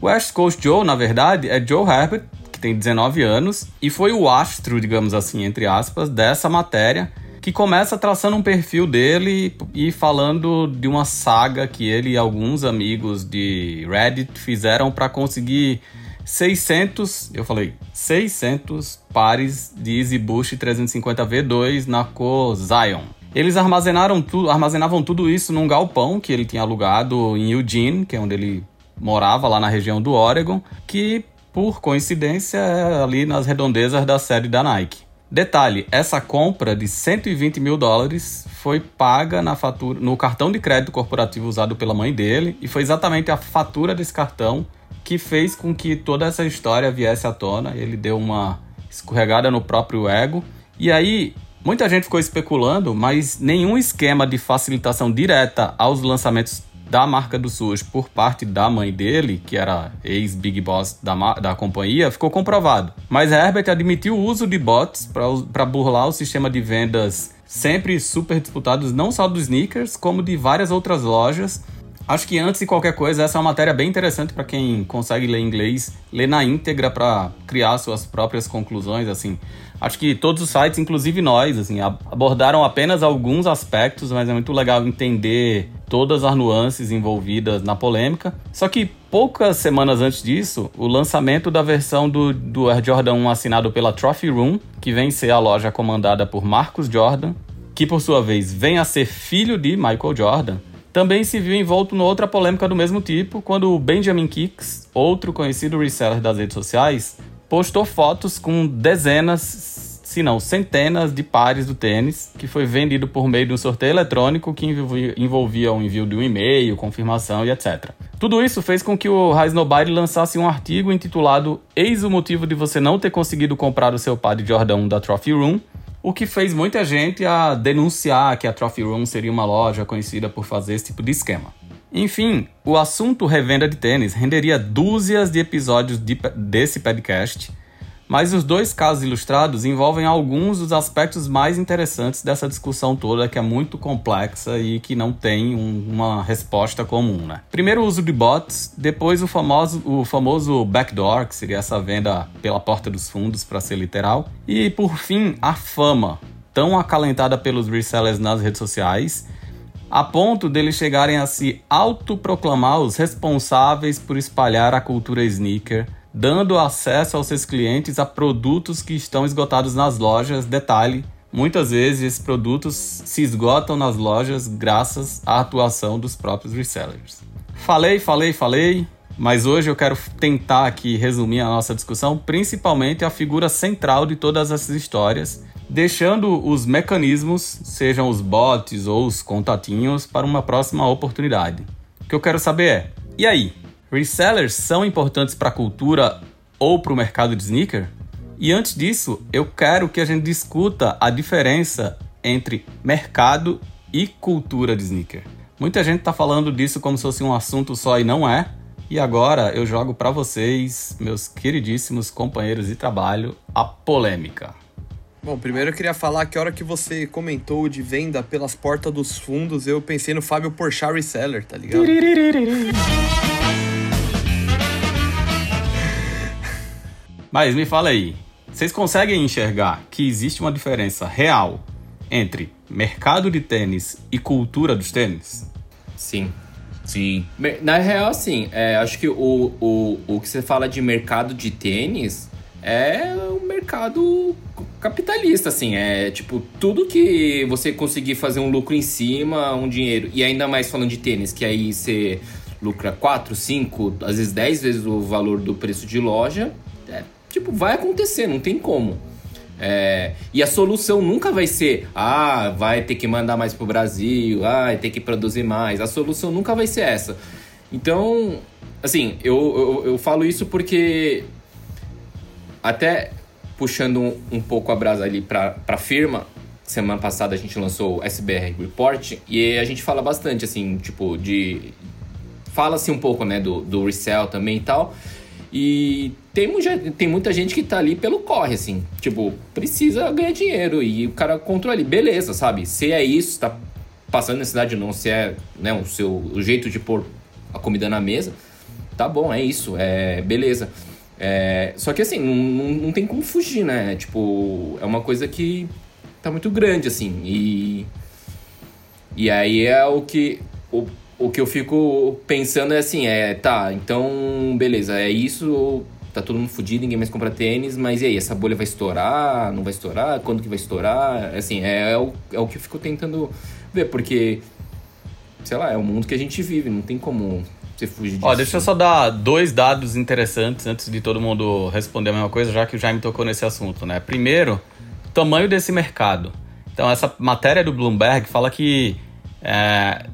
West Coast Joe, na verdade, é Joe Herbert, que tem 19 anos, e foi o astro, digamos assim, entre aspas, dessa matéria, que começa traçando um perfil dele e falando de uma saga que ele e alguns amigos de Reddit fizeram para conseguir 600, eu falei, 600 pares de Easy Boost 350 V2 na cor Zion. Eles armazenaram armazenavam tudo isso num galpão que ele tinha alugado em Eugene, que é onde ele morava lá na região do Oregon, que por coincidência é ali nas redondezas da sede da Nike. Detalhe, essa compra de 120 mil dólares foi paga na fatura, no cartão de crédito corporativo usado pela mãe dele e foi exatamente a fatura desse cartão que fez com que toda essa história viesse à tona. Ele deu uma escorregada no próprio ego. E aí, muita gente ficou especulando, mas nenhum esquema de facilitação direta aos lançamentos da marca do SUS por parte da mãe dele, que era ex-big boss da, da companhia, ficou comprovado. Mas Herbert admitiu o uso de bots para burlar o sistema de vendas sempre super disputados, não só dos sneakers, como de várias outras lojas. Acho que antes de qualquer coisa, essa é uma matéria bem interessante para quem consegue ler inglês, ler na íntegra para criar suas próprias conclusões, assim. Acho que todos os sites, inclusive nós, assim, ab- abordaram apenas alguns aspectos, mas é muito legal entender todas as nuances envolvidas na polêmica. Só que poucas semanas antes disso, o lançamento da versão do, do Air Jordan 1 assinado pela Trophy Room, que vem ser a loja comandada por Marcus Jordan, que por sua vez vem a ser filho de Michael Jordan, também se viu envolto em outra polêmica do mesmo tipo, quando o Benjamin Kicks, outro conhecido reseller das redes sociais, postou fotos com dezenas, se não centenas, de pares do tênis, que foi vendido por meio de um sorteio eletrônico que envolvia, o envio de um e-mail, confirmação e etc. Tudo isso fez com que o Rise Nobody lançasse um artigo intitulado Eis o motivo de você não ter conseguido comprar o seu par de Jordan 1 da Trophy Room, o que fez muita gente a denunciar que a Trophy Room seria uma loja conhecida por fazer esse tipo de esquema. Enfim, o assunto revenda de tênis renderia dúzias de episódios de- desse podcast, mas os dois casos ilustrados envolvem alguns dos aspectos mais interessantes dessa discussão toda, que é muito complexa e que não tem um- uma resposta comum. Né? Primeiro o uso de bots, depois o famoso, o famoso backdoor, que seria essa venda pela porta dos fundos, para ser literal, e por fim a fama, tão acalentada pelos resellers nas redes sociais, a ponto deles chegarem a se autoproclamar os responsáveis por espalhar a cultura sneaker, dando acesso aos seus clientes a produtos que estão esgotados nas lojas. Detalhe: muitas vezes esses produtos se esgotam nas lojas graças à atuação dos próprios resellers. Falei, falei, falei, mas hoje eu quero tentar aqui resumir a nossa discussão, principalmente a figura central de todas essas histórias, deixando os mecanismos, sejam os bots ou os contatinhos, para uma próxima oportunidade. O que eu quero saber é: e aí? Resellers são importantes para a cultura ou para o mercado de sneaker? E antes disso, eu quero que a gente discuta a diferença entre mercado e cultura de sneaker. Muita gente está falando disso como se fosse um assunto só e não é. E agora eu jogo para vocês, meus queridíssimos companheiros de trabalho, a polêmica. Bom, primeiro eu queria falar que a hora que você comentou de venda pelas portas dos fundos, eu pensei no Fábio Porchat Reseller, tá ligado? Mas me fala aí, Vocês conseguem enxergar que existe uma diferença real entre mercado de tênis e cultura dos tênis? Sim. Sim. Na real, assim, é, acho que o, o, o que você fala de mercado de tênis é um mercado capitalista, assim. É tipo, tudo que você conseguir fazer um lucro em cima, um dinheiro. E ainda mais falando de tênis, que aí você lucra 4, 5, às vezes 10 vezes o valor do preço de loja. Tipo, vai acontecer, não tem como. É, e a solução nunca vai ser, ah, vai ter que mandar mais pro Brasil, ah, ter que produzir mais. A solução nunca vai ser essa. Então, assim, eu, eu, eu falo isso porque até puxando um, um pouco a brasa ali para a firma, semana passada a gente lançou o SBR Report e a gente fala bastante, assim, tipo, de. Fala-se um pouco, né, do, do resell também e tal. E tem, tem muita gente que tá ali pelo corre, assim. Tipo, precisa ganhar dinheiro e o cara controla ali. Beleza, sabe? Se é isso, tá passando necessidade ou não, se é né, o seu o jeito de pôr a comida na mesa, tá bom, é isso, é beleza. É, só que assim, não, não tem como fugir, né? Tipo, é uma coisa que tá muito grande, assim. E. E aí é o que. O, o que eu fico pensando é assim, é, tá, então, beleza, é isso, tá todo mundo fudido, ninguém mais compra tênis, mas e aí, essa bolha vai estourar, não vai estourar, quando que vai estourar? Assim, é, é, o, é o que eu fico tentando ver, porque, sei lá, é o mundo que a gente vive, não tem como você fugir disso. Ó, deixa eu só dar dois dados interessantes antes de todo mundo responder a mesma coisa, já que o Jaime tocou nesse assunto, né? Primeiro, tamanho desse mercado. Então, essa matéria do Bloomberg fala que é,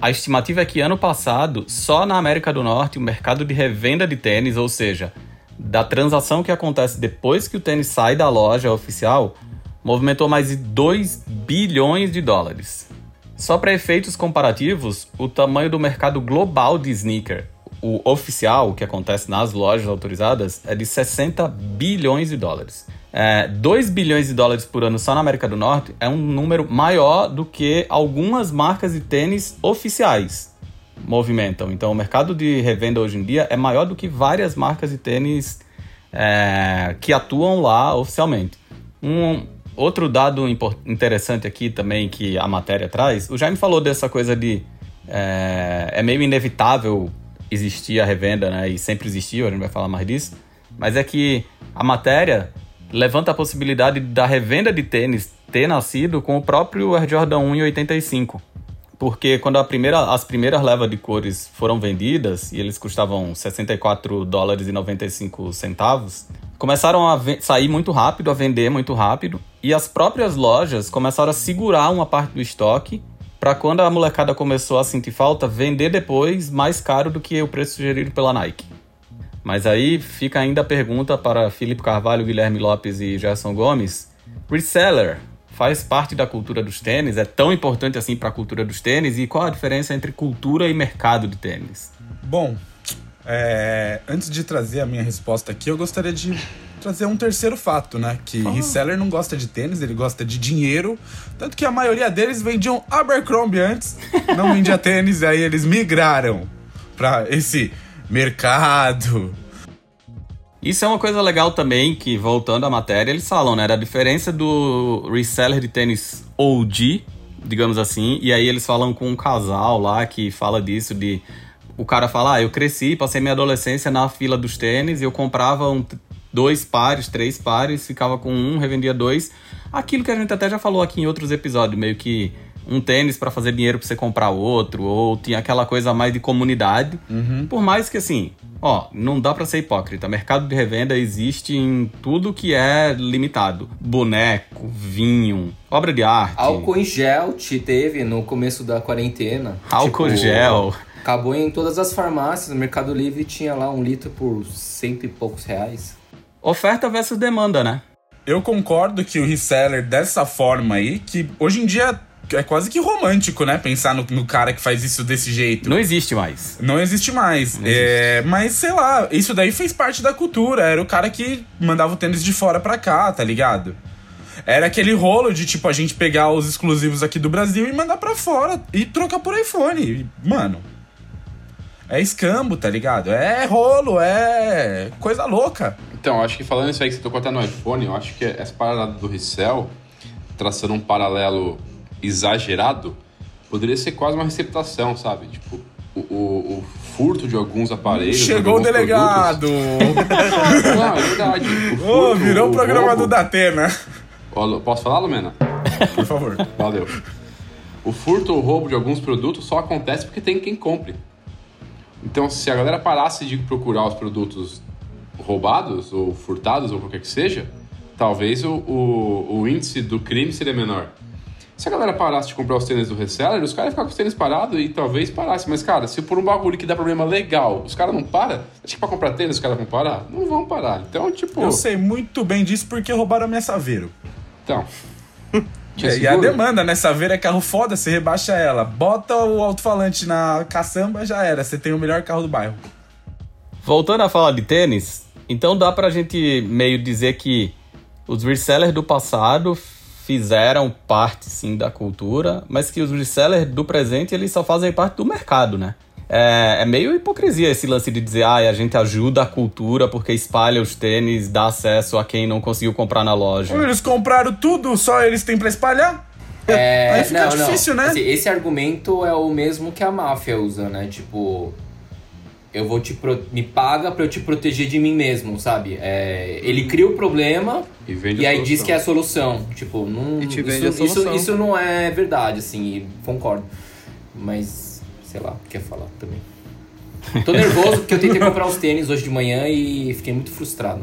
a estimativa é que ano passado, só na América do Norte, o mercado de revenda de tênis, ou seja, da transação que acontece depois que o tênis sai da loja oficial, movimentou mais de 2 bilhões de dólares. Só para efeitos comparativos, o tamanho do mercado global de sneaker, o oficial, que acontece nas lojas autorizadas, é de 60 bilhões de dólares. É, 2 bilhões de dólares por ano só na América do Norte é um número maior do que algumas marcas de tênis oficiais movimentam. Então, o mercado de revenda hoje em dia é maior do que várias marcas de tênis é, que atuam lá oficialmente. Um, Outro dado interessante aqui também que a matéria traz, o Jaime falou dessa coisa de é, é, meio inevitável existir a revenda, né? E sempre existiu, a gente vai falar mais disso. Mas é que a matéria levanta a possibilidade da revenda de tênis ter nascido com o próprio Air Jordan 1 em 85. Porque quando primeira, as primeiras levas de cores foram vendidas e eles custavam 64 dólares e 95 centavos, começaram a sair muito rápido, a vender muito rápido, e as próprias lojas começaram a segurar uma parte do estoque para quando a molecada começou a sentir falta, vender depois mais caro do que o preço sugerido pela Nike. Mas aí fica ainda a pergunta para Felipe Carvalho, Guilherme Lopes e Gerson Gomes: reseller faz parte da cultura dos tênis? É tão importante assim para a cultura dos tênis? E qual a diferença entre cultura e mercado de tênis? Bom, é, antes de trazer a minha resposta aqui, eu gostaria de trazer um terceiro fato, né? Que oh. reseller não gosta de tênis, ele gosta de dinheiro. Tanto que a maioria deles vendiam Abercrombie antes, não vendia tênis, e aí eles migraram para esse mercado. Isso é uma coisa legal também, que voltando à matéria, eles falam, né? Da diferença do reseller de tênis OG, digamos assim, e aí eles falam com um casal lá que fala disso, de o cara fala, ah, eu cresci, passei minha adolescência na fila dos tênis, eu comprava um, dois pares, três pares, ficava com um, revendia dois. Aquilo que a gente até já falou aqui em outros episódios, meio que um tênis para fazer dinheiro para você comprar outro, ou tinha aquela coisa mais de comunidade. Uhum. Por mais que assim, ó, não dá para ser hipócrita. Mercado de revenda existe em tudo que é limitado: boneco, vinho, obra de arte. Álcool em gel te teve no começo da quarentena. Álcool tipo, gel. Acabou em todas as farmácias, no Mercado Livre tinha lá um litro por cento e poucos reais. Oferta versus demanda, né? Eu concordo que o reseller dessa forma aí, que hoje em dia é quase que romântico, né? Pensar no, no, cara que faz isso desse jeito. Não existe mais. Não existe mais. Não é, existe. Mas, sei lá, isso daí fez parte da cultura. Era o cara que mandava o tênis de fora pra cá, tá ligado? Era aquele rolo de, tipo, a gente pegar os exclusivos aqui do Brasil e mandar pra fora e trocar por iPhone. Mano, é escambo, tá ligado? É rolo, é coisa louca. Então, acho que falando isso aí que você tocou até no iPhone, eu acho que essa parada do resell, traçando um paralelo exagerado, poderia ser quase uma receptação, sabe? Tipo, o, o, o furto de alguns aparelhos. Chegou o alguns delegado! produtos- Não, é verdade. O Ô, furto, virou o o programa roubo- do Datena. Ó, Posso falar, Lumena? Por favor. Valeu. O furto ou roubo de alguns produtos só acontece porque tem quem compre. Então, se a galera parasse de procurar os produtos roubados ou furtados ou qualquer que seja, talvez o, o, o índice do crime seria menor. Se a galera parasse de comprar os tênis do reseller, os caras iam ficar com os tênis parados e talvez parasse. Mas, cara, se por um bagulho que dá problema legal, os caras não param, acho que pra comprar tênis os caras vão parar? Não vão parar. Então, tipo. Eu sei muito bem disso porque roubaram a minha Saveiro. Então. É, *laughs* e a demanda, né? Saveiro é carro foda, você rebaixa ela. Bota o alto-falante na caçamba, já era. Você tem o melhor carro do bairro. Voltando a falar de tênis, então dá pra gente meio dizer que os resellers do passado fizeram parte sim da cultura, mas que os resellers do presente eles só fazem parte do mercado, né? É, é meio hipocrisia esse lance de dizer, ah, a gente ajuda a cultura porque espalha os tênis, dá acesso a quem não conseguiu comprar na loja. Eles compraram tudo, só eles têm pra espalhar? É, Aí fica não, não. difícil, né? Assim, esse argumento é o mesmo que a máfia usa, né? Tipo, eu vou te pro- me paga pra eu te proteger de mim mesmo, sabe? É, ele cria o problema E, vende e aí diz que é a solução. Tipo, não, E te isso, vende a isso, solução. isso não é verdade, assim, e concordo. Mas, sei lá, quer falar também. Tô nervoso porque eu tentei comprar os tênis hoje de manhã e fiquei muito frustrado.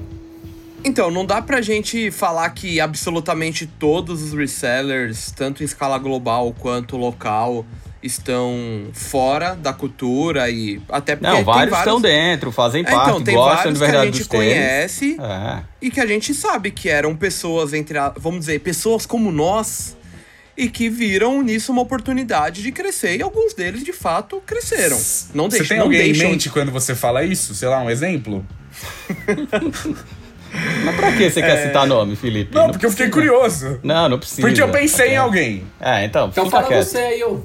Então, não dá pra gente falar que absolutamente todos os resellers, tanto em escala global quanto local, estão fora da cultura e até porque Não, tem vários estão dentro, fazem É, parte, então, tem gostam vários de que a verdade gente conhece É. e que a gente sabe que eram pessoas entre, a, vamos dizer, pessoas como nós e que viram nisso uma oportunidade de crescer e alguns deles de fato cresceram. Não Você deixam, tem não alguém deixam em mente quando você fala isso? Sei lá, um exemplo? *laughs* Mas pra que você quer citar nome, Felipe? Não, porque eu fiquei precisa. curioso. Não, não precisa. Porque eu pensei em É. alguém. É, então, Então fica fala quieto. você aí, ô.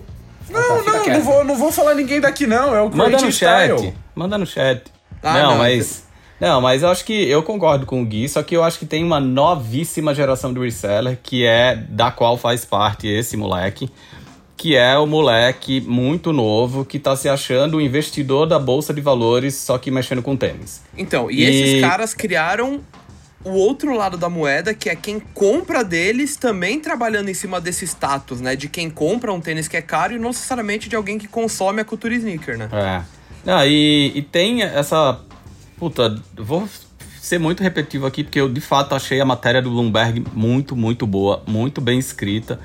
Não, tá, fica não, não vou, não vou falar ninguém daqui, não. É o Manda no chat. Style. Manda no chat. Ah, não, não, mas. Não, mas eu acho que eu concordo com o Gui, só que eu acho que tem uma novíssima geração do reseller, que é da qual faz parte esse moleque, que é o moleque muito novo que tá se achando o investidor da bolsa de valores, só que mexendo com tênis. Então, e, E- esses caras criaram o outro lado da moeda, que é quem compra deles também trabalhando em cima desse status, né? De quem compra um tênis que é caro e não necessariamente de alguém que consome a cultura sneaker, né? É. Não, e, e tem essa. Puta, vou ser muito repetitivo aqui, porque eu de fato achei a matéria do Bloomberg muito, muito boa, muito bem escrita.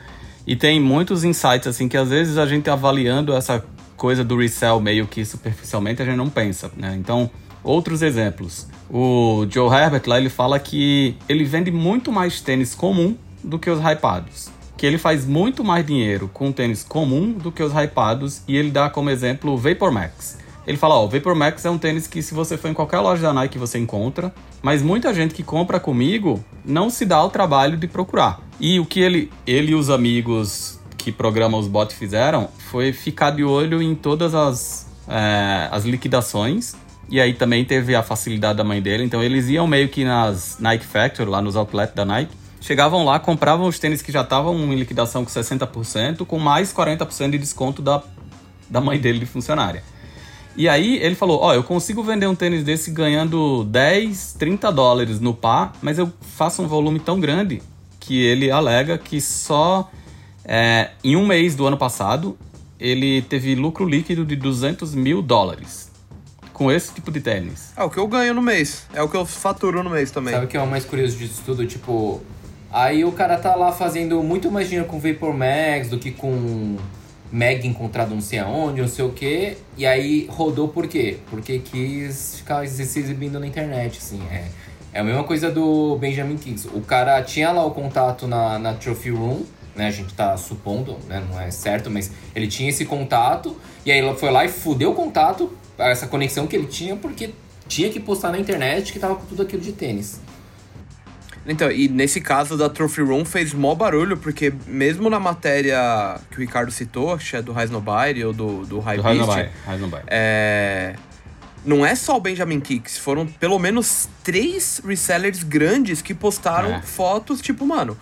E tem muitos insights, assim, que às vezes a gente avaliando essa coisa do resell meio que superficialmente, a gente não pensa, né? Então, outros exemplos. O Joe Herbert lá, ele fala que ele vende muito mais tênis comum do que os hypados. Que ele faz muito mais dinheiro com tênis comum do que os hypados. E ele dá como exemplo o Vapor Max. Ele fala, ó, o Vapor Max é um tênis que se você for em qualquer loja da Nike você encontra, mas muita gente que compra comigo não se dá ao trabalho de procurar. E o que ele, ele e os amigos que programam os bots fizeram foi ficar de olho em todas as, é, as liquidações. E aí também teve a facilidade da mãe dele, então eles iam meio que nas Nike Factory, lá nos outlets da Nike, chegavam lá, compravam os tênis que já estavam em liquidação com 60%, com mais 40% de desconto da, da mãe dele de funcionária. E aí ele falou, ó, eu consigo vender um tênis desse ganhando 10, 30 dólares no par, mas eu faço um volume tão grande que ele alega que só é, em um mês do ano passado ele teve lucro líquido de 200 mil dólares com esse tipo de tênis. É o que eu ganho no mês. É o que eu faturo no mês também. Sabe o que é o mais curioso disso tudo? Tipo, aí o cara tá lá fazendo muito mais dinheiro com Vapor Max do que com Mag encontrado não sei aonde, não sei o que. E aí rodou por quê? Porque quis ficar se exibindo na internet, assim. É, é a mesma coisa do Benjamin Kings. O cara tinha lá o contato na, na Trophy Room, né? A gente tá supondo, né? Não é certo, mas ele tinha esse contato. E aí ele foi lá e fudeu o contato, essa conexão que ele tinha, porque tinha que postar na internet que tava com tudo aquilo de tênis. Então, e nesse caso da Trophy Room fez mó barulho, porque mesmo na matéria que o Ricardo citou, acho que é do Nobile ou do, do High Do Beast, é... não é só o Benjamin Kicks, foram pelo menos três resellers grandes que postaram É. fotos, tipo, mano,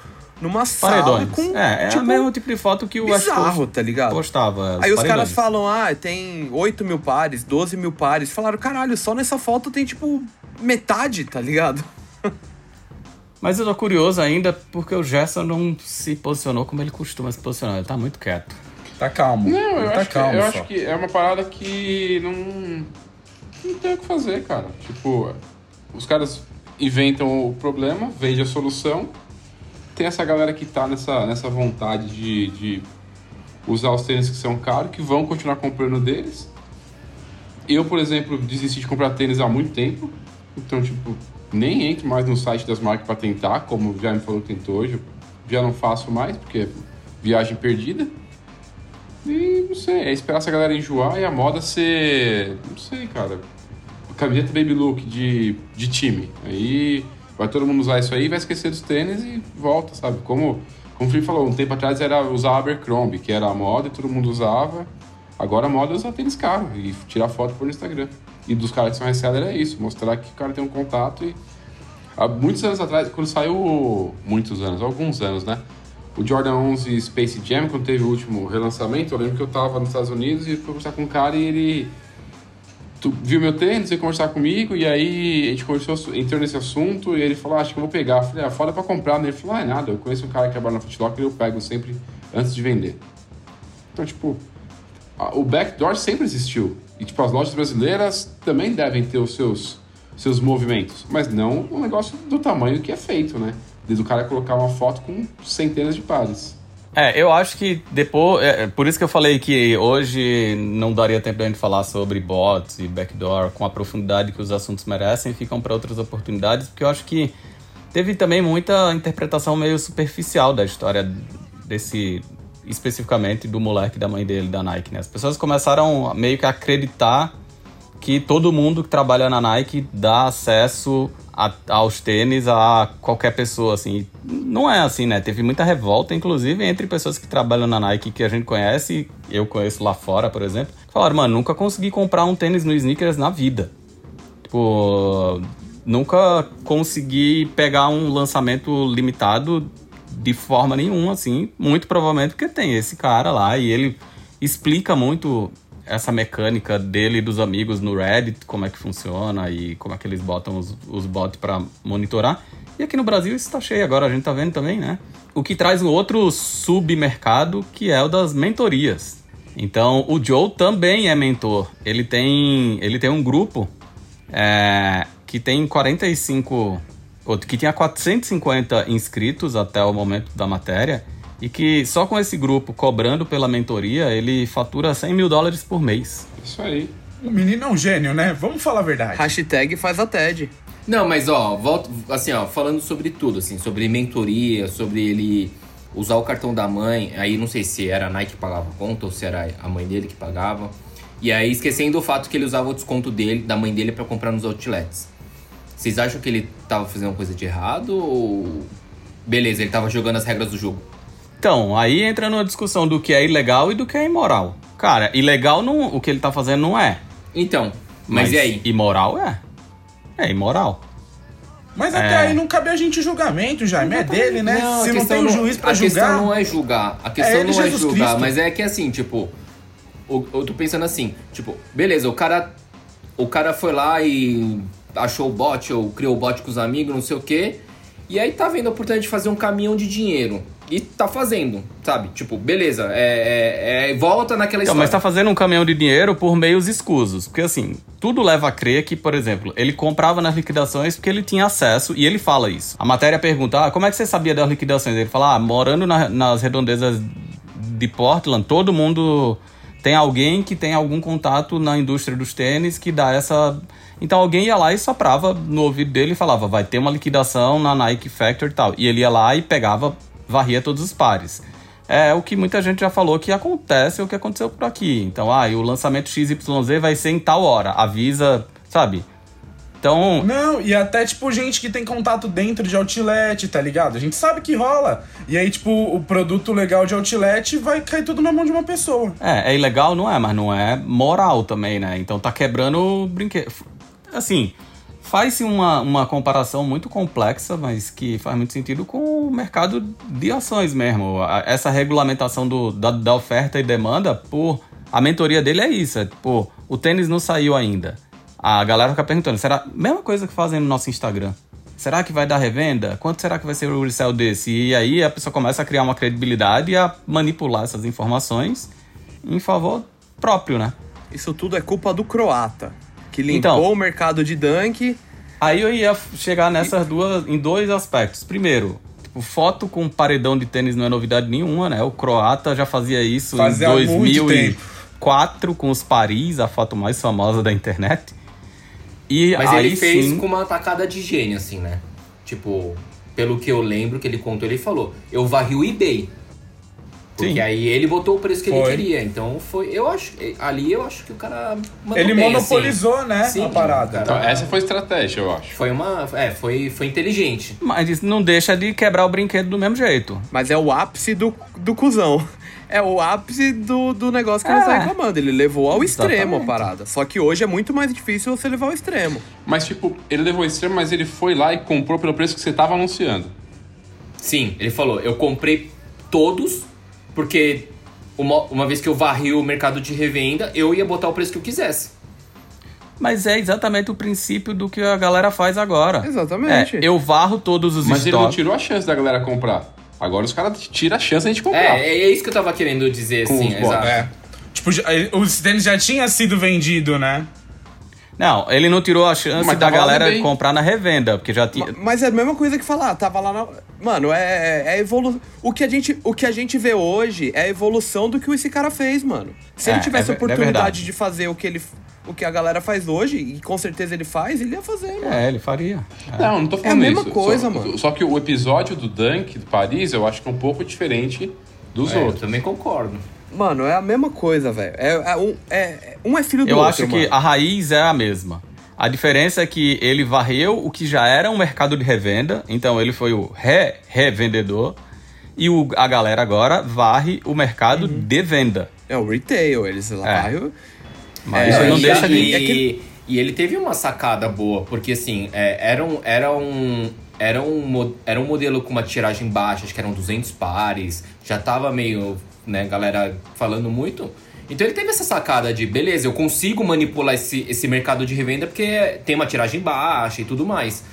numa sala Paredões. com. é, é tipo, o mesmo tipo de foto que o bizarro, tá ligado? postava. Aí os paredões. caras falam, ah, tem 8 mil pares, 12 mil pares. Falaram, caralho, só nessa foto tem, tipo, metade, tá ligado? *laughs* Mas eu tô curioso ainda porque o Gerson não se posicionou como ele costuma se posicionar. Ele tá muito quieto. Tá calmo. Não, eu, Ele tá acho, que, calmo eu só. acho que é uma parada que não. Não tem o que fazer, cara. Tipo, os caras inventam o problema, vendem a solução. Tem essa galera que tá nessa, nessa vontade de, de usar os tênis que são caros, que vão continuar comprando deles. Eu, por exemplo, desisti de comprar tênis há muito tempo. Então, tipo, nem entro mais no site das marcas pra tentar, como já me falou que tentou hoje. Já não faço mais, porque é viagem perdida. E não sei, é esperar essa galera enjoar e a moda ser. Não sei, cara. Camiseta baby look de, de time. Aí vai todo mundo usar isso aí, vai esquecer dos tênis e volta, sabe? Como, como o Felipe falou, um tempo atrás era usar Abercrombie, que era a moda e todo mundo usava. Agora a moda é usar tênis caro e tirar foto por Instagram. E dos caras que são reseller é isso, mostrar que o cara tem um contato e. Há muitos anos atrás, quando saiu. Muitos anos, alguns anos, né? O Jordan 11 Space Jam, quando teve o último relançamento, eu lembro que eu tava nos Estados Unidos e fui conversar com um cara e ele tu viu meu tênis, veio conversar comigo, e aí a gente conversou, entrou nesse assunto, e ele falou, ah, acho que eu vou pegar. Eu falei, ah, foda pra comprar? Ele falou, ah, é nada, eu conheço um cara que trabalha na Footlocker e eu pego sempre antes de vender. Então, tipo, a- o backdoor sempre existiu. E, tipo, as lojas brasileiras também devem ter os seus, seus movimentos, mas não um negócio do tamanho que é feito, né? Desde o cara colocar uma foto com centenas de pares. É, eu acho que depois. É, é por isso que eu falei que hoje não daria tempo da gente falar sobre bots e backdoor com a profundidade que os assuntos merecem, ficam para outras oportunidades, porque eu acho que teve também muita interpretação meio superficial da história desse. especificamente do moleque da mãe dele, da Nike, né? As pessoas começaram meio que a acreditar que todo mundo que trabalha na Nike dá acesso a- aos tênis a qualquer pessoa, assim. Não é assim, né? Teve muita revolta, inclusive, entre pessoas que trabalham na Nike que a gente conhece, eu conheço lá fora, por exemplo, falaram, mano, nunca consegui comprar um tênis no Sneakers na vida. Tipo, nunca consegui pegar um lançamento limitado de forma nenhuma, assim. Muito provavelmente porque tem esse cara lá e ele explica muito essa mecânica dele e dos amigos no Reddit, como é que funciona e como é que eles botam os, os bots para monitorar. E aqui no Brasil isso tá cheio agora, a gente tá vendo também, né? O que traz um outro submercado que é o das mentorias. Então, o Joe também é mentor. Ele tem, ele tem um grupo é, que tem 45, ou que tinha 450 inscritos até o momento da matéria e que só com esse grupo cobrando pela mentoria ele fatura 100 mil dólares por mês. Isso aí. O menino é um gênio, né? Vamos falar a verdade. Hashtag faz a TED. Não, mas ó, volto, assim, ó, falando sobre tudo, assim, sobre mentoria, sobre ele usar o cartão da mãe, aí não sei se era a Nike que pagava a conta ou se era a mãe dele que pagava. E aí esquecendo o fato que ele usava o desconto dele, da mãe dele pra comprar nos outlets. Vocês acham que ele tava fazendo uma coisa de errado ou beleza, ele tava jogando as regras do jogo? Então, aí entra numa discussão do que é ilegal e do que é imoral. Cara, ilegal não, o que ele tá fazendo não é. Então, mas, e aí? Imoral é. É imoral. Mas até É. aí não cabe a gente julgamento, Jaime. É dele, né? Não, a Se não tem um juiz pra a julgar. questão não é julgar. A questão É ele, não é Jesus julgar, Cristo. mas é que assim, tipo, o- eu tô pensando assim, tipo, beleza, o cara o cara foi lá e achou o bot ou criou o bot com os amigos, não sei o quê. E aí tá vendo a oportunidade de fazer um caminhão de dinheiro. E tá fazendo, sabe? Tipo, beleza, é, é- é- volta naquela Então, história. mas tá fazendo um caminhão de dinheiro por meios escusos. Porque assim, tudo leva a crer que, por exemplo, ele comprava nas liquidações porque ele tinha acesso e ele fala isso. A matéria pergunta: ah, como é que você sabia das liquidações? Ele fala: ah, morando na- nas redondezas de Portland, todo mundo tem alguém que tem algum contato na indústria dos tênis que dá essa. Então alguém ia lá e soprava no ouvido dele e falava: vai ter uma liquidação na Nike Factory e tal. E ele ia lá e pegava, varria todos os pares. É o que muita gente já falou que acontece, o que aconteceu por aqui. Então, ah, e o lançamento XYZ vai ser em tal hora. Avisa, sabe? Então, Não, e até, tipo, gente que tem contato dentro de outlet, tá ligado? A gente sabe que rola. E aí, tipo, o produto legal de outlet vai cair tudo na mão de uma pessoa. é, é ilegal, não é, mas não é moral também, né? Então tá quebrando o brinquedo. Assim, faz-se uma, uma comparação muito complexa, mas que faz muito sentido com o mercado de ações mesmo. A- Essa regulamentação do, da, da oferta e demanda, por. A mentoria dele é isso: é, pô, o tênis não saiu ainda. A galera fica perguntando, será. Mesma coisa que fazem no nosso Instagram. Será que vai dar revenda? Quanto será que vai ser o resell desse? E aí a pessoa começa a criar uma credibilidade e a manipular essas informações em favor próprio, né? Isso tudo é culpa do croata, que limpou Então. o mercado de dunk. Aí eu ia chegar nessas duas, em dois aspectos. Primeiro, tipo, foto com paredão de tênis não é novidade nenhuma, né? O croata já fazia isso Fazia em há muito 2004 com os Paris, a foto mais famosa da internet. E Mas aí ele fez sim, com uma tacada de gênio, assim, né? Tipo, pelo que eu lembro que ele contou, ele falou: eu varri o eBay. Porque Sim. aí ele botou o preço que Foi. ele queria. Então foi. Eu acho. Ali eu acho que o cara. Ele bem, monopolizou, assim. né, Sim, a parada. Então, essa foi estratégia, eu acho. Foi uma. É, foi, foi inteligente. mas isso não deixa de quebrar o brinquedo do mesmo jeito. Mas é o ápice do, do cuzão. É o ápice do, do negócio que ele É. tá reclamando. Ele levou ao extremo a Exatamente. parada. Só que hoje é muito mais difícil você levar ao extremo. Mas, tipo, ele levou esse extremo, mas ele foi lá e comprou pelo preço que você tava anunciando. Sim, ele falou: eu comprei todos, porque uma, uma vez que eu varri o mercado de revenda, eu ia botar o preço que eu quisesse. Mas é exatamente o princípio do que a galera faz agora. Exatamente. É, eu varro todos os Mas ele não estoques. tirou a chance da galera comprar. Agora os caras tiram a chance gente comprar. É, é isso que eu tava querendo dizer, Com assim, os exato. É. Tipo, já- o tênis já tinha sido vendido, né? Não, ele não tirou a chance Mas da galera bem. comprar na revenda, porque já tinha. Ma- Mas é a mesma coisa que falar, tava lá na. Mano, é, é evolução. O, que a gente- o que a gente vê hoje é a evolução do que esse cara fez, mano. Se É, ele tivesse é é oportunidade verdade. de fazer o que ele. O que a galera faz hoje, e com certeza ele faz, ele ia fazer, mano. É, ele faria. Não, não tô falando É a mesma isso. coisa, só, mano. Só que o episódio do Dunk, do Paris, eu acho que é um pouco diferente dos É, eu outros. também concordo. Mano, é a mesma coisa, velho. É, é um, é- um é filho do Eu outro. acho que mano. a raiz é a mesma. A diferença é que ele varreu o que já era um mercado de revenda, então ele foi o re-revendedor, e o, a galera agora varre o mercado Uhum. de venda. É o retail, eles lá. É. eu- Mas É, isso não e, deixa de. e, é que- e ele teve uma sacada boa, porque assim, é, era, um, era, um, era, um, era um modelo com uma tiragem baixa, acho que eram 200 pares, já tava meio, né, galera falando muito. Então ele teve essa sacada de, beleza, eu consigo manipular esse, esse mercado de revenda porque tem uma tiragem baixa e tudo mais.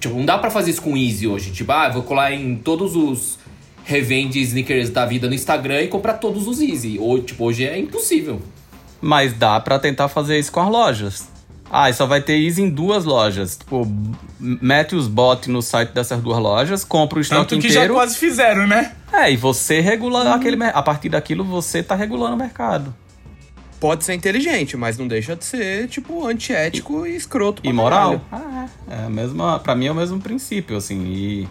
Tipo, não dá pra fazer isso com Easy hoje. Tipo, ah, vou colar em todos os revende sneakers da vida no Instagram e comprar todos os Easy. Ou, tipo, hoje é impossível. Mas dá pra tentar fazer isso com as lojas. Ah, e só vai ter isso em duas lojas. Tipo, mete os bots no site dessas duas lojas, compra o estoque Tanto que inteiro. já quase fizeram, né? É, e você regula aquele A partir daquilo, você tá regulando o mercado. Pode ser inteligente, mas não deixa de ser, tipo, antiético e, escroto. pra Imoral. caralho. Ah, é. é a mesma, pra mim é o mesmo princípio, assim. E,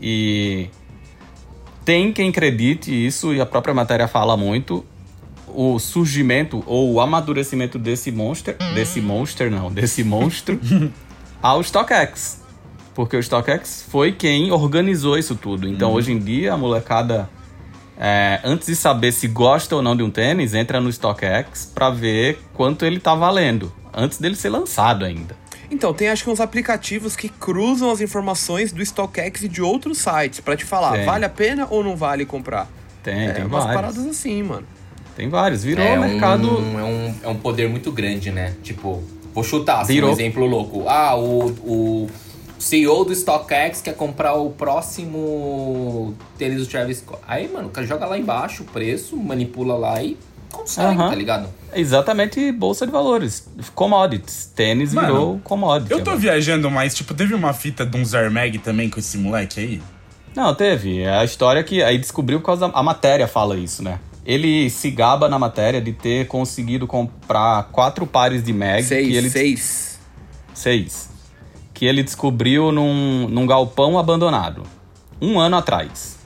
e tem quem acredite isso, e a própria matéria fala muito, o surgimento ou o amadurecimento desse monster, desse monster não, desse monstro, *laughs* ao StockX. Porque o StockX foi quem organizou isso tudo. Então, hoje em dia, a molecada, é, antes de saber se gosta ou não de um tênis, entra no StockX pra ver quanto ele tá valendo. Antes dele ser lançado ainda. Então, tem acho que uns aplicativos que cruzam as informações do StockX e de outros sites pra te falar, Tem. vale a pena ou não vale comprar? Tem, é, tem umas vários. paradas assim, mano. Tem vários. Virou é o mercado. Um, é, um, é um poder muito grande, né? Tipo, vou chutar assim, Virou. um exemplo louco. Ah, o, o CEO do StockX quer comprar o próximo tênis do Travis Scott. Aí, mano, o cara joga lá embaixo o preço, manipula lá e consegue, Aham. tá ligado? Exatamente bolsa de valores. Commodities. Tênis Mano, virou commodity. Eu tô agora. viajando, mas, tipo, teve uma fita de um Zarmag também com esse moleque aí? Não, teve. É a história que aí descobriu por causa da a matéria fala isso, né? Ele se gaba na matéria de ter conseguido comprar quatro pares de mag. seis, que ele, seis. Seis. Que ele descobriu num, num galpão abandonado. Um ano atrás.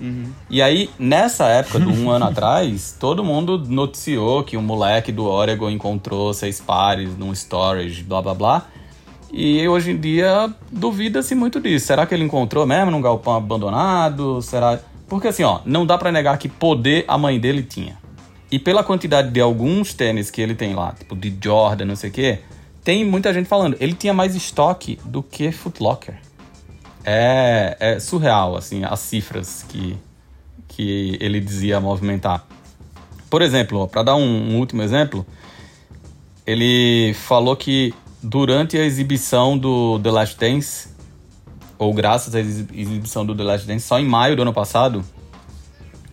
E aí, nessa época do um ano *laughs* atrás, todo mundo noticiou que um moleque do Oregon encontrou seis pares num storage, blá blá blá. E hoje em dia duvida-se muito disso. Será que ele encontrou mesmo num galpão abandonado? Será? Porque assim, ó, não dá para negar que poder a mãe dele tinha. E pela quantidade de alguns tênis que ele tem lá, tipo de Jordan, não sei o quê, tem muita gente falando, ele tinha mais estoque do que Foot Locker. É, é surreal, assim, as cifras que, que ele dizia movimentar. Por exemplo, para dar um, um último exemplo, ele falou que durante a exibição do The Last Dance, ou graças à exibição do The Last Dance, só em maio do ano passado,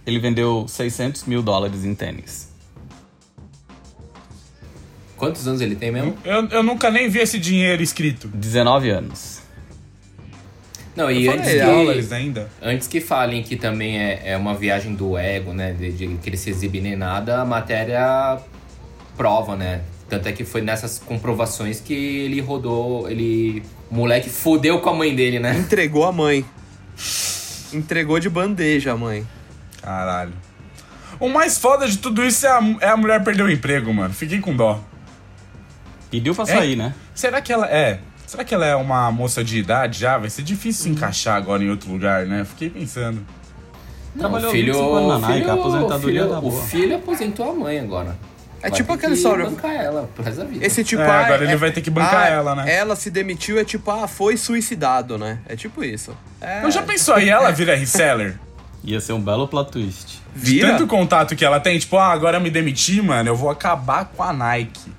ele vendeu 600 mil dólares em tênis. Quantos anos ele tem mesmo? Eu, eu nunca nem vi esse dinheiro escrito. 19 anos. Não, e antes falei que, dólares ainda. antes que falem que também é, é uma viagem do ego, né? De, de que ele se exibe nem nada, a matéria prova, né? Tanto é que foi nessas comprovações que ele rodou, ele. O moleque fodeu com a mãe dele, né? Entregou a mãe. Entregou de bandeja a mãe. Caralho. O mais foda de tudo isso é a, é a mulher perder o emprego, mano. Fiquei com dó. Pediu pra É? sair, né? Será que ela é? Será que ela é uma moça de idade já? Vai ser difícil se encaixar agora em outro lugar, né? Fiquei pensando. Não, Trabalhou o filho, 25 anos na o Nike, filho, a aposentadoria o filho, tá boa. O filho aposentou a mãe agora. É Vai tipo que história. bancar ela pro resto da vida. Esse tipo, É, ah, agora ele vai ter que bancar ela, né? Ela se demitiu, é tipo, ah, foi suicidado, né? É tipo isso. É, Então já pensou aí, ela vira reseller? *laughs* Ia ser um belo plot twist. De vira? tanto contato que ela tem, tipo, ah, agora eu me demiti, mano, eu vou acabar com a Nike.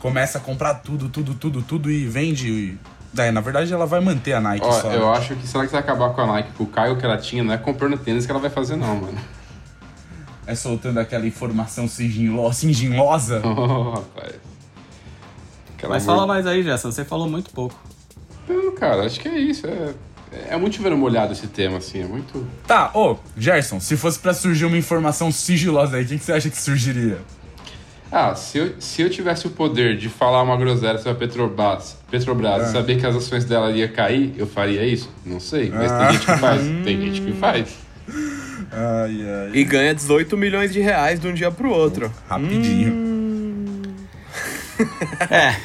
Começa a comprar tudo, tudo, tudo, tudo e vende. Daí, na verdade, ela vai manter a Nike Ó, só. eu né? acho que será que vai acabar com a Nike, com o Caio que ela tinha, não é comprando tênis que ela vai fazer, não, mano. É soltando aquela informação sigilo- sigilosa. Oh, *laughs* rapaz. Aquela Mas fala mais aí, Gerson. Você falou muito pouco. Não, cara, acho que é isso. É, é muito chover molhado esse tema, assim. É muito. Tá, ô, Gerson, se fosse pra surgir uma informação sigilosa aí, o que, que você acha que surgiria? Ah, se eu, se eu tivesse o poder de falar uma groselha sobre a Petrobras, Petrobras e saber que as ações dela ia cair, eu faria isso? Não sei, mas tem gente que faz. Tem *laughs* gente que faz. Ai, ai. E ganha 18 milhões de reais de um dia pro outro. Rapidinho. É.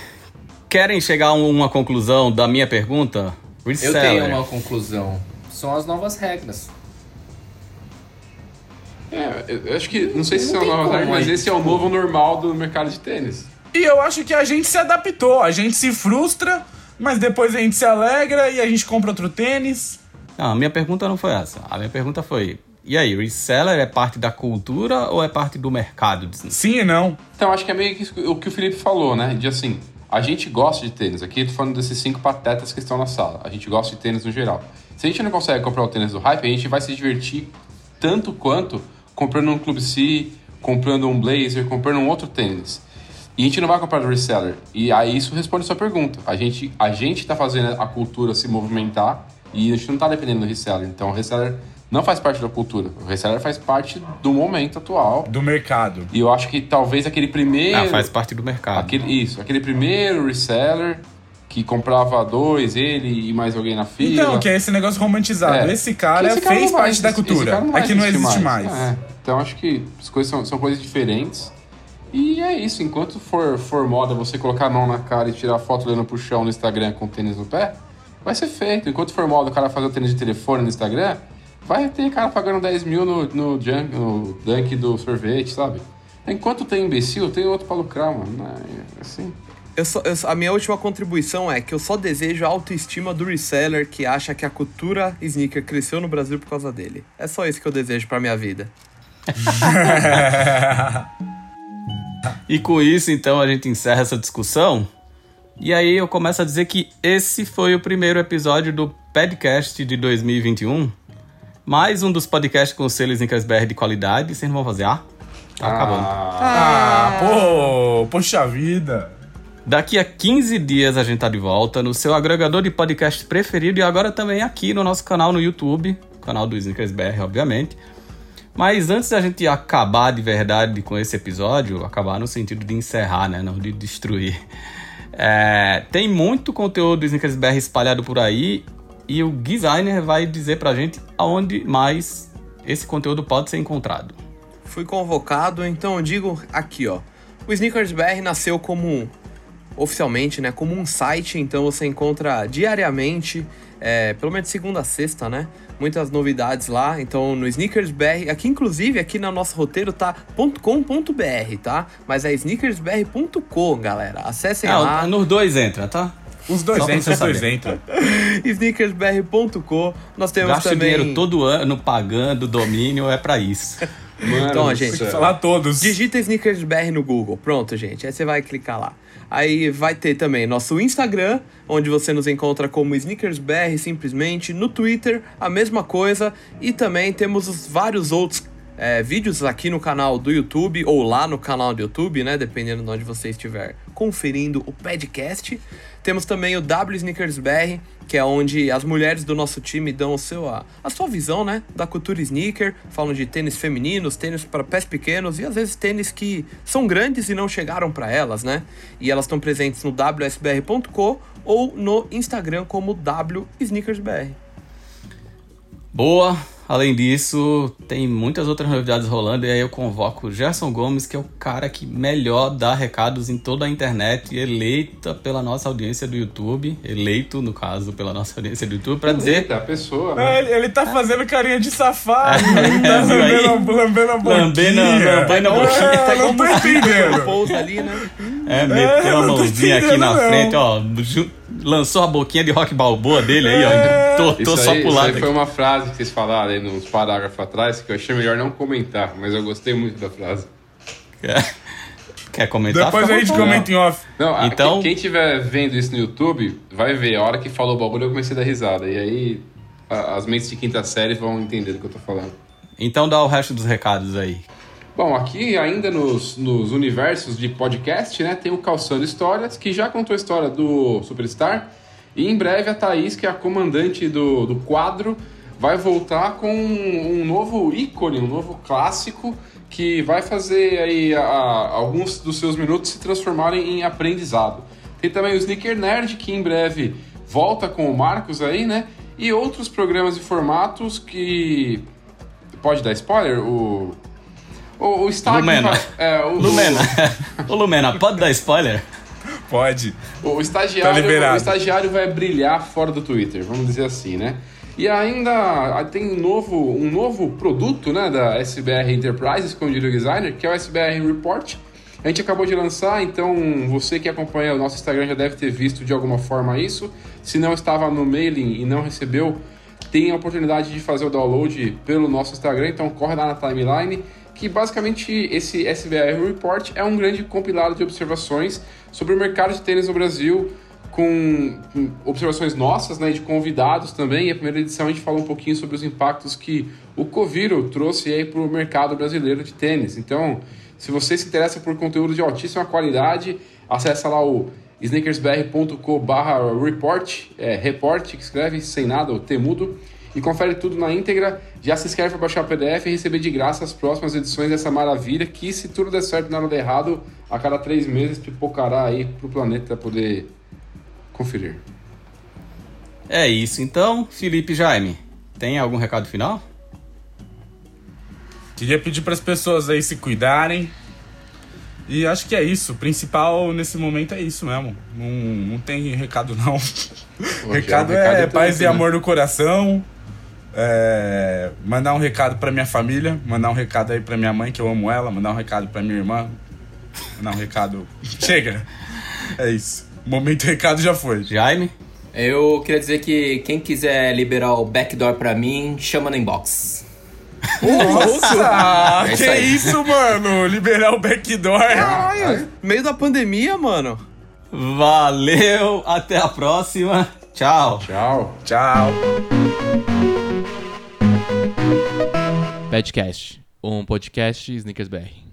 Querem chegar a uma conclusão da minha pergunta? Eu Reseller. tenho uma conclusão. São as novas regras. É, eu eu acho que. Não sei se Não são novas regras, mas esse é o novo normal do mercado de tênis. E eu acho que a gente se adaptou. A gente se frustra, mas depois a gente se alegra e a gente compra outro tênis. Não, a minha pergunta não foi essa. A minha pergunta foi: e aí, reseller é parte da cultura ou é parte do mercado? Sim e não. Então acho que é meio que o que o Felipe falou, né? De assim, a gente gosta de tênis. Aqui eu tô falando desses cinco patetas que estão na sala. A gente gosta de tênis no geral. Se a gente não consegue comprar o tênis do hype, a gente vai se divertir tanto quanto comprando um Clube C, comprando um Blazer, comprando um outro tênis. E a gente não vai comprar do reseller. E aí isso responde a sua pergunta. A gente, a gente tá fazendo a cultura se movimentar e a gente não tá dependendo do reseller. Então o reseller não faz parte da cultura. O reseller faz parte do momento atual. Do mercado. E eu acho que talvez aquele primeiro. Ah, faz parte do mercado. Aquele, isso, aquele primeiro reseller que comprava dois, ele e mais alguém na fila. Então, que é esse negócio romantizado. É. Esse cara esse cara fez parte da cultura. Aqui não existir existe mais. É, Então acho que as coisas são, são coisas diferentes. E é isso, enquanto for, for moda você colocar a mão na cara e tirar foto olhando pro chão no Instagram com tênis no pé, vai ser feito. Enquanto for moda o cara fazer o tênis de telefone no Instagram, vai ter cara pagando 10 mil no, no, junk, no dunk do sorvete, sabe? Enquanto tem imbecil, tem outro pra lucrar, mano. É assim. Eu só- eu a minha última contribuição é que eu só desejo a autoestima do reseller que acha que a cultura sneaker cresceu no Brasil por causa dele. É só isso que eu desejo pra minha vida. *laughs* E com isso, então, a gente encerra essa discussão. E aí eu começo a dizer que esse foi o primeiro episódio do podcast de 2021. Mais um dos podcasts com selos em BR de qualidade. Vocês não vão fazer? Ah, tá acabando. Ah, pô, poxa vida. Daqui a 15 dias a gente tá de volta no seu agregador de podcast preferido e agora também aqui no nosso canal no YouTube, canal do Snickers BR, obviamente. Mas antes da gente acabar de verdade com esse episódio, acabar no sentido de encerrar, né? Não de destruir. *laughs* É, tem muito conteúdo do Snickers BR espalhado por aí e o designer vai dizer pra gente aonde mais esse conteúdo pode ser encontrado. Fui convocado, então eu digo aqui, ó. O Sneakers BR nasceu como oficialmente, né, como um site, então você encontra diariamente, é, pelo menos segunda a sexta, né, muitas novidades lá. Então no Sneakers BR, aqui inclusive aqui no nosso roteiro tá .com.br, tá? Mas é sneakersbr.com, galera. Acessem Não, lá. nos dois entra, tá? Os dois entram, os dois entram. *laughs* sneakersbr.com. Nós temos Gasta também dinheiro todo ano pagando domínio, é pra isso. *laughs* Mano Então, gente. Falar todos. Digita SneakersBR no Google. Pronto, gente. Aí você vai clicar lá. Aí vai ter também nosso Instagram, onde você nos encontra como SneakersBR simplesmente. No Twitter, a mesma coisa. E também temos os vários outros é, vídeos aqui no canal do YouTube, ou lá no canal do YouTube, né? Dependendo de onde você estiver conferindo o podcast. Temos também o W SneakersBR, que é onde as mulheres do nosso time dão o seu, a, a sua visão, né, da cultura sneaker, falam de tênis femininos, tênis para pés pequenos e às vezes tênis que são grandes e não chegaram para elas, né? E elas estão presentes no wsbr.com ou no Instagram como W SneakersBR. Boa. Além disso, tem muitas outras novidades rolando e aí eu convoco o Gerson Gomes, que é o cara que melhor dá recados em toda a internet, eleita pela nossa audiência do YouTube, eleito, no caso, pela nossa audiência do YouTube, pra dizer Eita, a pessoa. É, né? ele, ele tá fazendo carinha de safado. Ele tá lambendo, a- lambendo a boquinha. Lambendo a- lambendo a boquinha. É, Tá não tô entendendo. *laughs* Pousa ali, né? É, meteu eu a mãozinha aqui na não. frente, ó. ju- Lançou a boquinha de rock balboa dele aí, É. ó. *laughs* Tô, tô Isso só aí, pro isso aí foi uma frase que vocês falaram aí nos parágrafos atrás que eu achei melhor não comentar, mas eu gostei muito da frase. Quer comentar? Depois a gente comenta em off. Não, a- Então- quem estiver vendo isso no YouTube vai ver. A hora que falou o bagulho eu comecei a dar risada. E aí a- as mentes de quinta série vão entender do que eu tô falando. Então dá o resto dos recados aí. Bom, aqui ainda nos, nos universos de podcast, né, tem o Calçando Histórias, que já contou a história do Superstar. E em breve a Thaís, que é a comandante do, do quadro, vai voltar com um, um novo ícone, um novo clássico, que vai fazer aí a- a- alguns dos seus minutos se transformarem em aprendizado. Tem também o Sneaker Nerd, que em breve volta com o Marcos aí, né? E outros programas e formatos que. Pode dar spoiler? O. O, o Stag Lumena. É, o, *laughs* Lumena. *laughs* Ô, Lumena, pode dar spoiler? Pode. O, o estagiário, Tá liberado. o estagiário vai brilhar fora do Twitter, vamos dizer assim, né? E ainda ah, tem um novo, um novo produto né, da SBR Enterprises com o Digital Designer, que é o SBR Report. A gente acabou de lançar, então você que acompanha o nosso Instagram já deve ter visto de alguma forma isso. Se não estava no mailing e não recebeu, tem a oportunidade de fazer o download pelo nosso Instagram, então corre lá na timeline, que basicamente esse SBR Report é um grande compilado de observações sobre o mercado de tênis no Brasil, com, observações nossas, né, de convidados também. E a primeira edição a gente falou um pouquinho sobre os impactos que o Coviro trouxe aí para o mercado brasileiro de tênis. Então, se você se interessa por conteúdo de altíssima qualidade, acessa lá o sneakersbr.com report, é report, que escreve sem nada, o temudo, e confere tudo na íntegra. Já se inscreve para baixar o PDF e receber de graça as próximas edições dessa maravilha, que se tudo der certo e nada der errado, a cada três meses pipocará aí pro planeta poder conferir. É isso. Então, Felipe Jaime, tem algum recado final? Queria pedir para as pessoas aí se cuidarem. E acho que é isso. O principal nesse momento é isso mesmo. Não, não tem recado, não. Pô, recado já, é, recado é paz e né? amor no coração. É, mandar um recado pra minha família. Mandar um recado aí pra minha mãe, que eu amo ela. Mandar um recado pra minha irmã. Mandar um recado. *laughs* Chega! É isso. O momento recado já foi. Jaime? Eu queria dizer que quem quiser liberar o backdoor pra mim, chama no inbox. Nossa! *laughs* É isso que aí. isso, mano? Liberar o backdoor. Caralho, meio da pandemia, mano. Valeu, até a próxima. Tchau. Tchau. Tchau. Badcast, um podcast Snickers BR.